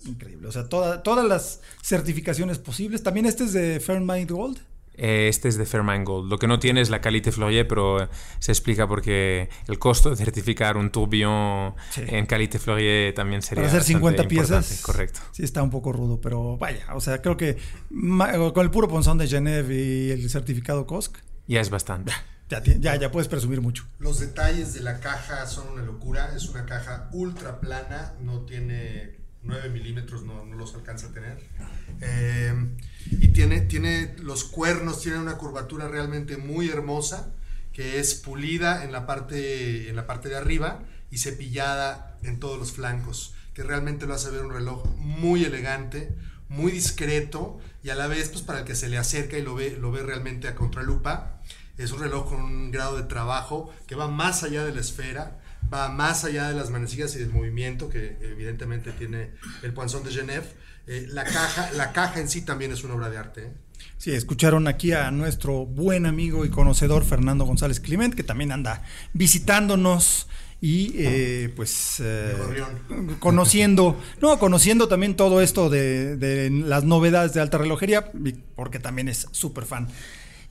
increíble. O sea, todas las certificaciones posibles. También este es de Fairmont Gold. Eh, este es de Fairmine Gold. Lo que no tiene es la Qualité Fleurier, pero se explica porque el costo de certificar un tourbillon en Qualité Fleurier también sería. Para hacer 50 piezas. Correcto. Sí, está un poco rudo, pero vaya. O sea, creo que con el puro ponzón de Genève y el certificado COSC. Ya es bastante. Ya, ya, ya puedes presumir mucho. Los detalles de la caja son una locura. Es una caja ultra plana, no tiene 9 milímetros, no, no los alcanza a tener. Eh, y tiene, tiene los cuernos, tiene una curvatura realmente muy hermosa, que es pulida en la parte, en la parte de arriba y cepillada en todos los flancos, que realmente lo hace ver un reloj muy elegante, muy discreto y a la vez, pues para el que se le acerca y lo ve, lo ve realmente a contralupa, es un reloj con un grado de trabajo que va más allá de la esfera, va más allá de las manecillas y del movimiento que evidentemente tiene el Poinçon de Genève eh, la, caja, la caja en sí también es una obra de arte. ¿eh? Sí, escucharon aquí a nuestro buen amigo y conocedor Fernando González Clement, que también anda visitándonos y eh, pues conociendo, no, conociendo también todo esto de, las novedades de alta relojería, porque también es súper fan.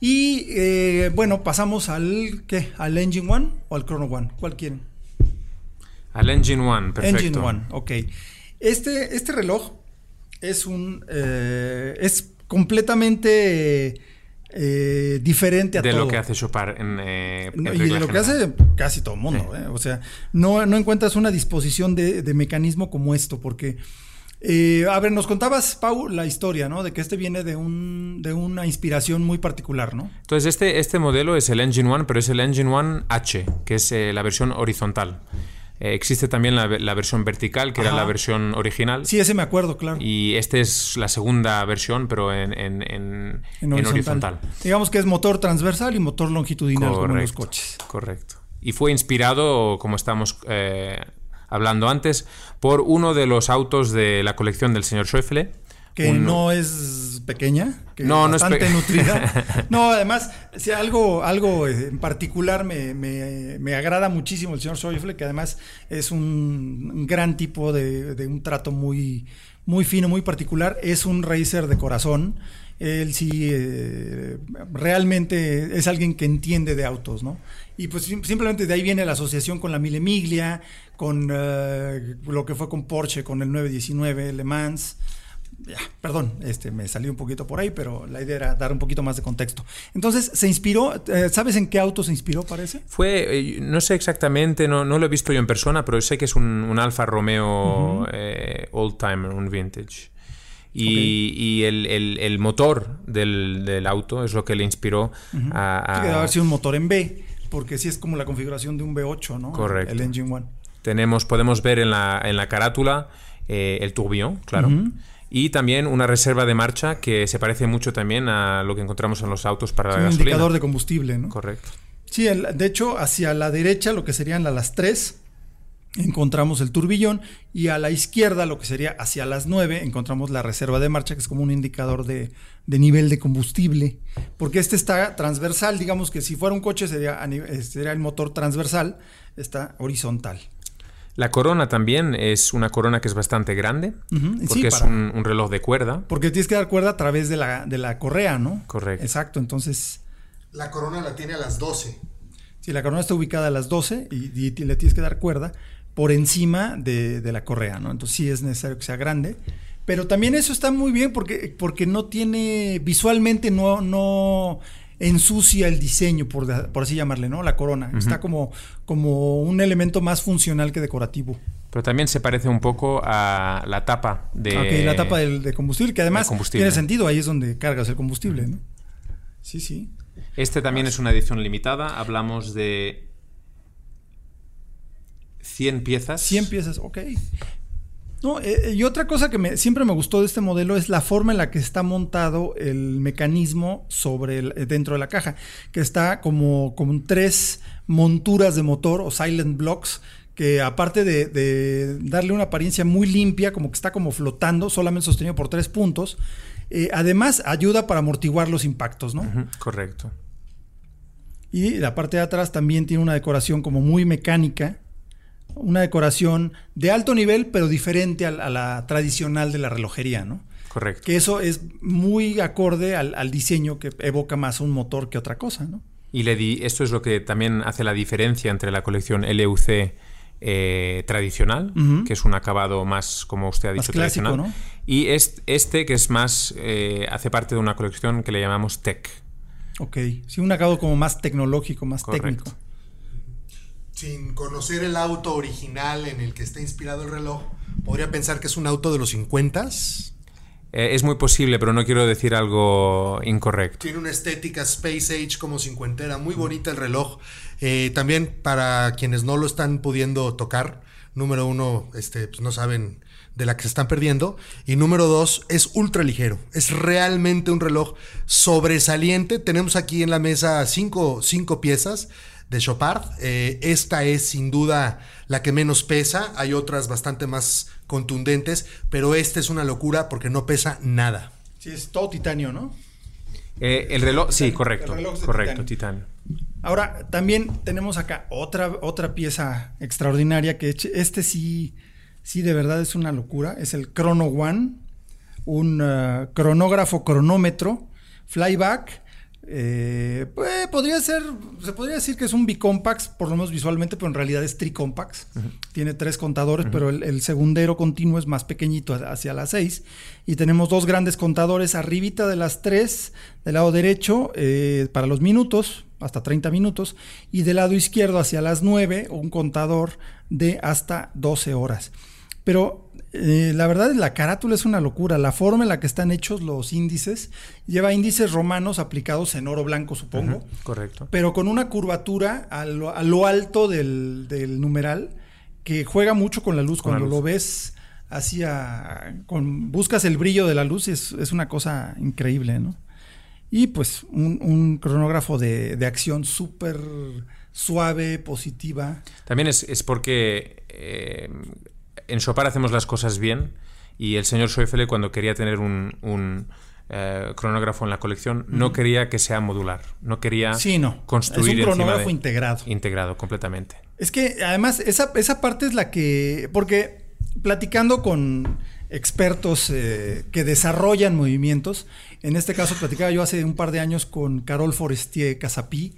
Y bueno, pasamos al ¿qué? ¿Al Engine One o al Chrono One? ¿Cuál quieren? Al Engine One, perfecto. Engine One, ok. Este, este reloj es un. Eh, es completamente. Eh, diferente a de todo. lo que hace Chopard en, eh, y de lo que hace casi todo el mundo. O sea, no, no, encuentras una disposición de, mecanismo como esto, porque. a ver, nos contabas, Pau, la historia, ¿no? De que este viene de, un, de una inspiración muy particular, ¿no? Entonces, este, este modelo es el Engine One, pero es el Engine One H, que es la versión horizontal. Eh, existe también la, versión vertical, que era la versión original. Sí, ese me acuerdo, claro. Y esta es la segunda versión, pero en, horizontal. Digamos que es motor transversal y motor longitudinal, como en los coches. Correcto. Y fue inspirado, como estamos eh, hablando antes, por uno de los autos de la colección del señor Schäufele que no es pequeña, que no, es bastante nutrida. no, además, si algo, algo en particular me, me, agrada muchísimo el señor Schäuble, que además es un, gran tipo de, un trato muy, muy fino, muy particular. Es un racer de corazón. Él sí eh, realmente es alguien que entiende de autos, ¿no? Y pues simplemente de ahí viene la asociación con la Mille Miglia, con eh, lo que fue con Porsche, con el 919 Le Mans perdón, este, me salió un poquito por ahí, pero la idea era dar un poquito más de contexto. Entonces, ¿se inspiró? Eh, ¿Sabes en qué auto se inspiró, parece? Fue, eh, no sé exactamente, no, no, lo he visto yo en persona, pero sé que es un, Alfa Romeo eh, Old Timer, un vintage. Y, el, motor del, auto es lo que le inspiró a, a... haber sido un motor en B, porque sí es como la configuración de un V8, ¿no? Correcto. El Engine One. Tenemos, podemos ver en la, en la carátula el tourbillon, claro y también una reserva de marcha que se parece mucho también a lo que encontramos en los autos para la un indicador de combustible, ¿no? Correcto. Sí, de hecho, hacia la derecha, lo que serían las 3, encontramos el turbillón y a la izquierda, lo que sería hacia las 9, encontramos la reserva de marcha, que es como un indicador de, nivel de combustible, porque este está transversal, digamos que si fuera un coche sería, sería el motor transversal, está horizontal. La corona también es una corona que es bastante grande, porque es un, reloj de cuerda. Porque tienes que dar cuerda a través de la, de la correa, ¿no? Correcto. Exacto, entonces... La corona la tiene a las 12. Sí, la corona está ubicada a las 12 y, le tienes que dar cuerda por encima de, de, la correa, ¿no? Entonces sí es necesario que sea grande. Pero también eso está muy bien porque, porque no tiene, visualmente no, no ensucia el diseño, por, así llamarle, ¿no? La corona. Está como, como un elemento más funcional que decorativo. Pero también se parece un poco a la tapa de... Ok, la tapa de, combustible, que además tiene sentido, ahí es donde cargas el combustible, ¿no? Sí, sí. Este también es una edición limitada, hablamos de 100 piezas. 100 piezas, ok. No, eh, y otra cosa que me, siempre me gustó de este modelo es la forma en la que está montado el mecanismo sobre el, dentro de la caja, que está como con tres monturas de motor o silent blocks que aparte de, darle una apariencia muy limpia, como que está como flotando, solamente sostenido por tres puntos, eh, además ayuda para amortiguar los impactos, ¿no? correcto. Y la parte de atrás también tiene una decoración como muy mecánica, una decoración de alto nivel, pero diferente a, la tradicional de la relojería, ¿no? Correcto. Que eso es muy acorde al, diseño que evoca más un motor que otra cosa, ¿no? Y le di, esto es lo que también hace la diferencia entre la colección LUC eh, tradicional, que es un acabado más, como usted ha dicho, tradicional. Y este, que es más, eh, hace parte de una colección que le llamamos Tech. Ok, sí, un acabado como más tecnológico, más técnico. Sin conocer el auto original en el que está inspirado el reloj, podría pensar que es un auto de los 50s. Eh, es muy posible, pero no quiero decir algo incorrecto. Tiene una estética Space Age como cincuentera, muy bonita el reloj. Eh, también para quienes no lo están pudiendo tocar, número uno, este, pues no saben de la que se están perdiendo. Y número dos, es ultra ligero. Es realmente un reloj sobresaliente. Tenemos aquí en la mesa cinco, cinco piezas de Chopard. Eh, esta es sin duda la que menos pesa. Hay otras bastante más contundentes, pero esta es una locura porque no pesa nada. Sí, es todo titanio, ¿no? Eh, el reloj, sí, correcto. correcto, titanio. Ahora, también tenemos acá otra, otra pieza extraordinaria que este sí, sí de verdad es una locura. Es el Chrono One, un uh, cronógrafo cronómetro, flyback eh, pues, podría ser, se podría decir que es un bicompax, por lo menos visualmente, pero en realidad es tricompax. Tiene tres contadores, pero el, segundero continuo es más pequeñito hacia las seis. Y tenemos dos grandes contadores arribita de las tres, del lado derecho, eh, para los minutos, hasta 30 minutos, y del lado izquierdo hacia las 9, un contador de hasta 12 horas. Pero eh, la verdad, la carátula es una locura. La forma en la que están hechos los índices lleva índices romanos aplicados en oro blanco, supongo. correcto. Pero con una curvatura a lo, alto del, numeral que juega mucho con la luz. Cuando lo ves hacia. Con, buscas el brillo de la luz, es, es una cosa increíble, ¿no? Y pues un, cronógrafo de, acción súper suave, positiva. También es, porque. Eh, en Chopard hacemos las cosas bien y el señor Schäufele cuando quería tener un, eh, cronógrafo en la colección no quería que sea modular, no quería sí, no. construir es un cronógrafo integrado. Integrado, completamente. Es que además esa, esa parte es la que, porque platicando con expertos eh, que desarrollan movimientos, en este caso platicaba yo hace un par de años con Carol Forestier Casapí,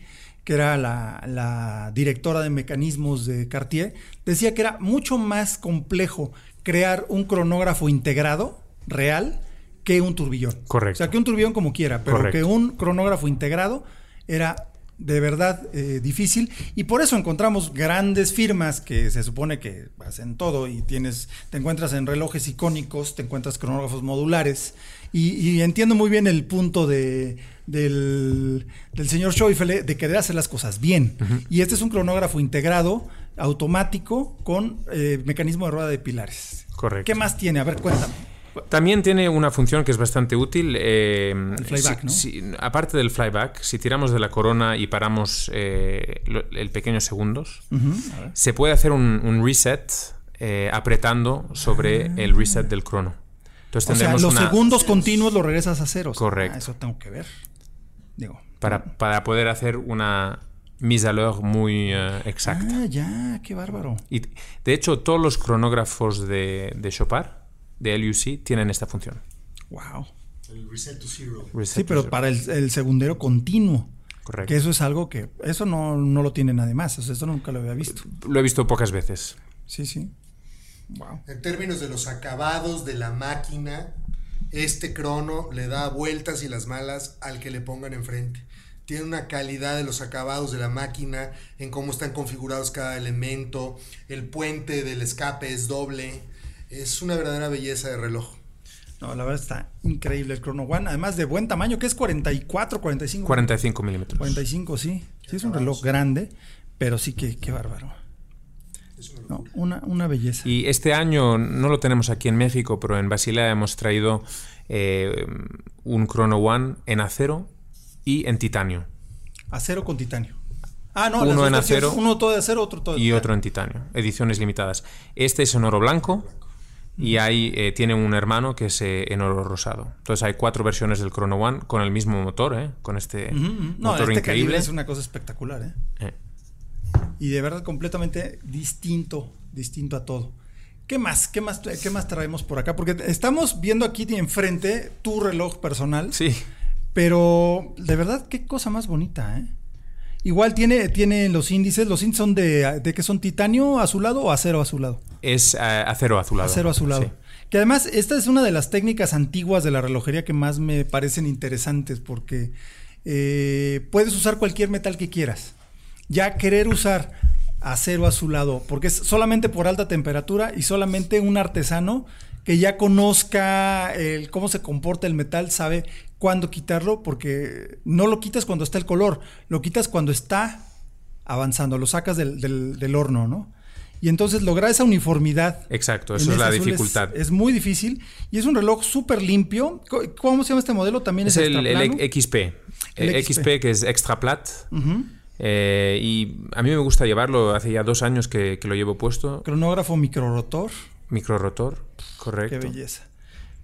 que era la, directora de mecanismos de Cartier, decía que era mucho más complejo crear un cronógrafo integrado, real, que un turbillón. Correcto. O sea, que un turbillón como quiera, pero que un cronógrafo integrado era de verdad eh, difícil y por eso encontramos grandes firmas que se supone que hacen todo y tienes te encuentras en relojes icónicos te encuentras cronógrafos modulares y entiendo muy bien el punto de del, señor Schäufele de querer hacer las cosas bien. Y este es un cronógrafo integrado, automático, con eh, mecanismo de rueda de pilares. Correcto. ¿Qué más tiene? A ver, cuéntame. También tiene una función que es bastante útil. Eh, el flyback, ¿no? aparte del flyback, si tiramos de la corona y paramos eh, el pequeños segundos, se puede hacer un, reset apretando sobre ah. el reset del crono. Entonces, o sea, los segundos continuos lo regresas a cero. Correcto. Ah, eso tengo que ver. Para, para poder hacer una mise à l'heure muy eh, exacta. Ah, ya, qué bárbaro. Y de hecho, todos los cronógrafos de, de Chopard, de LUC, tienen esta función. Wow. El reset to zero. sí, pero para el, segundero continuo. Correcto. Que eso es algo que. Eso no, no lo tiene nadie más. eso nunca lo había visto. Lo he visto pocas veces. Sí, sí. Wow. En términos de los acabados de la máquina, este crono le da vueltas y las malas al que le pongan enfrente. Tiene una calidad de los acabados de la máquina, en cómo están configurados cada elemento, el puente del escape es doble, es una verdadera belleza de reloj. No, la verdad está increíble el Chrono One, además de buen tamaño, que es 44, 45. 45 milímetros. 45, sí. Sí, es un reloj grande, pero sí que qué bárbaro. No, una, una, belleza. Y este año no lo tenemos aquí en México, pero en Basilea hemos traído eh, un Chrono One en acero y en titanio. Acero con titanio. Ah, no, uno en acero. Uno todo de acero, otro todo de Y otro en titanio. Ediciones limitadas. Este es en oro blanco y ahí eh, tiene un hermano que es eh, en oro rosado. Entonces hay cuatro versiones del Chrono One con el mismo motor, ¿eh? con este motor este increíble. Es una cosa espectacular. ¿eh? Y de verdad completamente distinto, distinto a todo. ¿Qué más? ¿Qué más, qué más traemos por acá? Porque estamos viendo aquí enfrente tu reloj personal. Sí. Pero de verdad, qué cosa más bonita, ¿eh? Igual tiene, tiene los índices. ¿Los índices son de, de que son titanio azulado o acero azulado? Es uh, acero azulado. Acero azulado. Sí. Que además, esta es una de las técnicas antiguas de la relojería que más me parecen interesantes porque eh, puedes usar cualquier metal que quieras. Ya querer usar acero azulado, porque es solamente por alta temperatura y solamente un artesano que ya conozca el, cómo se comporta el metal sabe cuándo quitarlo, porque no lo quitas cuando está el color, lo quitas cuando está avanzando, lo sacas del, del, del horno, ¿no? Y entonces lograr esa uniformidad. Exacto, eso es la dificultad. Es, es, muy difícil y es un reloj súper limpio. ¿Cómo se llama este modelo? También es, es el, el, XP. El, XP. que es extra plat. Uh -huh. Eh, y a mí me gusta llevarlo. Hace ya dos años que, que lo llevo puesto. Cronógrafo microrotor. Microrotor, correcto. Qué belleza.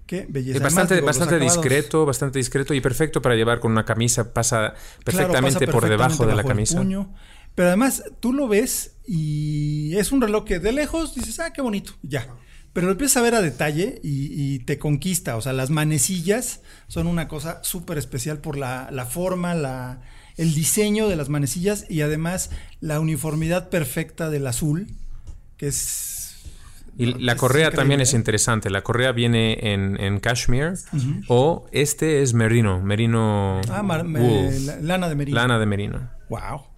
Qué belleza. Es bastante, Además, bastante discreto, bastante discreto y perfecto para llevar con una camisa. Pasa perfectamente, claro, pasa por debajo, de la camisa. Puño. Pero además tú lo ves y es un reloj que de lejos dices, ah, qué bonito, ya. Pero lo empiezas a ver a detalle y, y te conquista. O sea, las manecillas son una cosa súper especial por la, la forma, la, el diseño de las manecillas y además la uniformidad perfecta del azul, que es y la correa también es interesante. La correa viene en, en cashmere uh -huh. o este es merino, merino. Ah, mar, me, lana de merino. Lana de merino. Wow.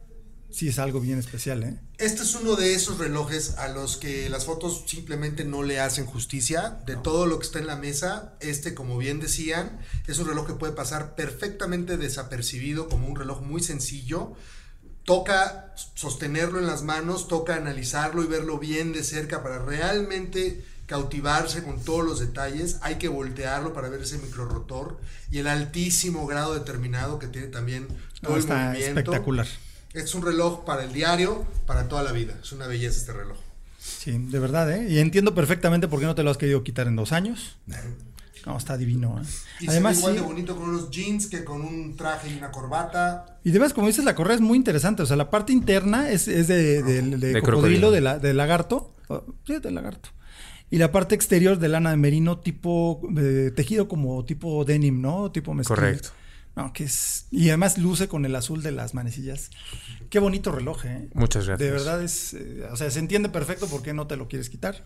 Sí, es algo bien especial, ¿eh? Este es uno de esos relojes a los que las fotos simplemente no le hacen justicia. De todo lo que está en la mesa, este, como bien decían, es un reloj que puede pasar perfectamente desapercibido como un reloj muy sencillo toca sostenerlo en las manos, toca analizarlo y verlo bien de cerca para realmente cautivarse con todos los detalles. Hay que voltearlo para ver ese microrotor y el altísimo grado determinado que tiene también todo no, el está movimiento. Espectacular. Es un reloj para el diario, para toda la vida. Es una belleza este reloj. Sí, de verdad, ¿eh? Y entiendo perfectamente por qué no te lo has querido quitar en dos años. No, está divino. ¿eh? Y Además, igual sí, de bonito con unos jeans que con un traje y una corbata. Y además, como dices, la correa es muy interesante. O sea, la parte interna es, es de, de, de, de, cocodrilo, de, la, de lagarto. Sí, de lagarto. Y la parte exterior de lana de merino, tipo eh, tejido como tipo denim, ¿no? Tipo mezclilla. Correcto. No, que es. Y además luce con el azul de las manecillas. Qué bonito reloj, ¿eh? Muchas gracias. De verdad es. Eh, o sea, se entiende perfecto por qué no te lo quieres quitar.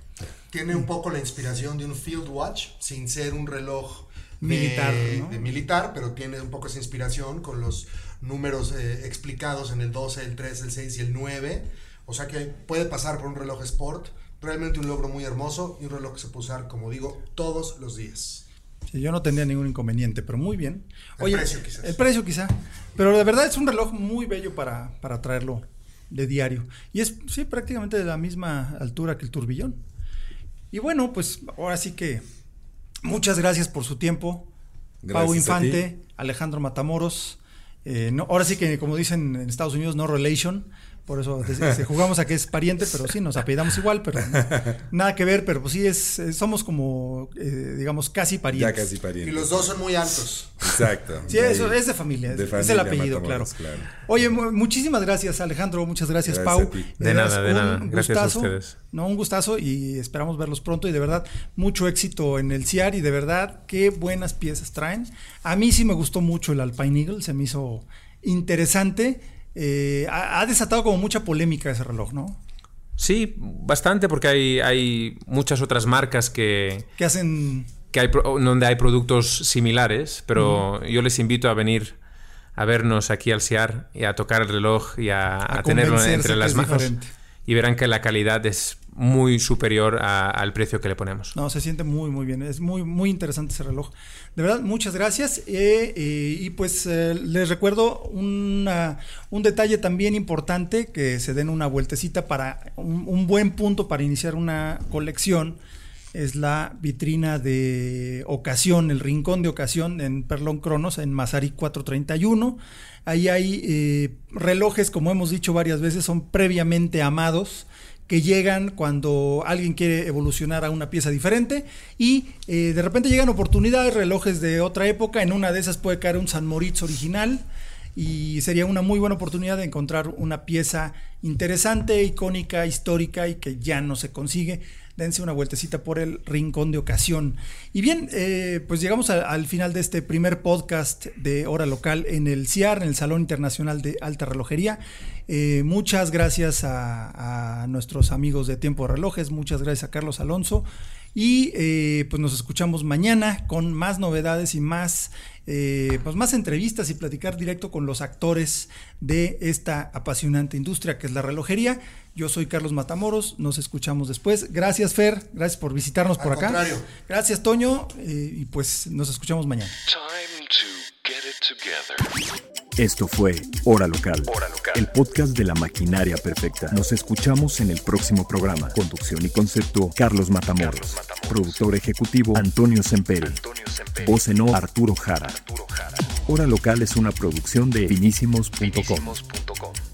Tiene un poco la inspiración de un Field Watch, sin ser un reloj de, militar, ¿no? de militar, pero tiene un poco esa inspiración con los números eh, explicados en el 12, el 3, el 6 y el 9. O sea que puede pasar por un reloj sport. Realmente un logro muy hermoso y un reloj que se puede usar, como digo, todos los días. Sí, yo no tendría ningún inconveniente, pero muy bien. Oye, el precio quizás. El precio quizá. Pero de verdad es un reloj muy bello para, para traerlo de diario. Y es sí, prácticamente de la misma altura que el turbillón. Y bueno, pues ahora sí que muchas gracias por su tiempo. Gracias Pau Infante, Alejandro Matamoros. Eh, no, ahora sí que, como dicen en Estados Unidos, no relation. Por eso jugamos a que es pariente, pero sí, nos apellidamos igual, pero no, nada que ver, pero pues sí, es, somos como, eh, digamos, casi parientes. Ya casi parientes. Y los dos son muy altos. Exacto. Sí, eso es de familia, de es, familia es el apellido, claro. claro. Oye, muchísimas gracias Alejandro, muchas gracias, Gracias Pau. De nada, de nada. Gracias a ustedes. No, un gustazo y esperamos verlos pronto y de verdad mucho éxito en el CIAR y de verdad qué buenas piezas traen. A mí sí me gustó mucho el Alpine Eagle, se me hizo interesante. Eh, ha, ha, desatado como mucha polémica ese reloj, ¿no? Sí, bastante, porque hay, hay muchas otras marcas que... Que hacen... Que hay, donde hay productos similares, pero uh -huh. yo les invito a venir a vernos aquí al CIAR y a tocar el reloj y a, a, a tenerlo entre las manos. Diferente. Y verán que la calidad es muy superior a, al precio que le ponemos. No, se siente muy, muy bien. Es muy, muy interesante ese reloj. De verdad, muchas gracias. Eh, eh, y pues eh, les recuerdo una, un detalle también importante, que se den una vueltecita para un, buen punto para iniciar una colección. Es la vitrina de ocasión, el rincón de ocasión en Perlón Cronos, en Mazarí 431. Ahí hay eh, relojes, como hemos dicho varias veces, son previamente amados que llegan cuando alguien quiere evolucionar a una pieza diferente y eh, de repente llegan oportunidades, relojes de otra época, en una de esas puede caer un San Moritz original y sería una muy buena oportunidad de encontrar una pieza interesante, icónica, histórica y que ya no se consigue dense una vueltecita por el rincón de ocasión. Y bien, eh, pues llegamos al final de este primer podcast de Hora Local en el CIAR, en el Salón Internacional de Alta Relojería. Eh, muchas gracias a, nuestros amigos de Tiempo de Relojes, muchas gracias a Carlos Alonso. Y eh, pues nos escuchamos mañana con más novedades y más, pues más entrevistas y platicar directo con los actores de esta apasionante industria que es la relojería. Yo soy Carlos Matamoros, nos escuchamos después. Gracias Fer, gracias por visitarnos por acá. Gracias Toño eh, y pues nos escuchamos mañana. Esto fue Hora Local, el podcast de la maquinaria perfecta. Nos escuchamos en el próximo programa. Conducción y concepto, Carlos Matamoros. Productor ejecutivo, Antonio Semperi. Voz en o, Arturo Jara. Hora Local es una producción de finísimos.com.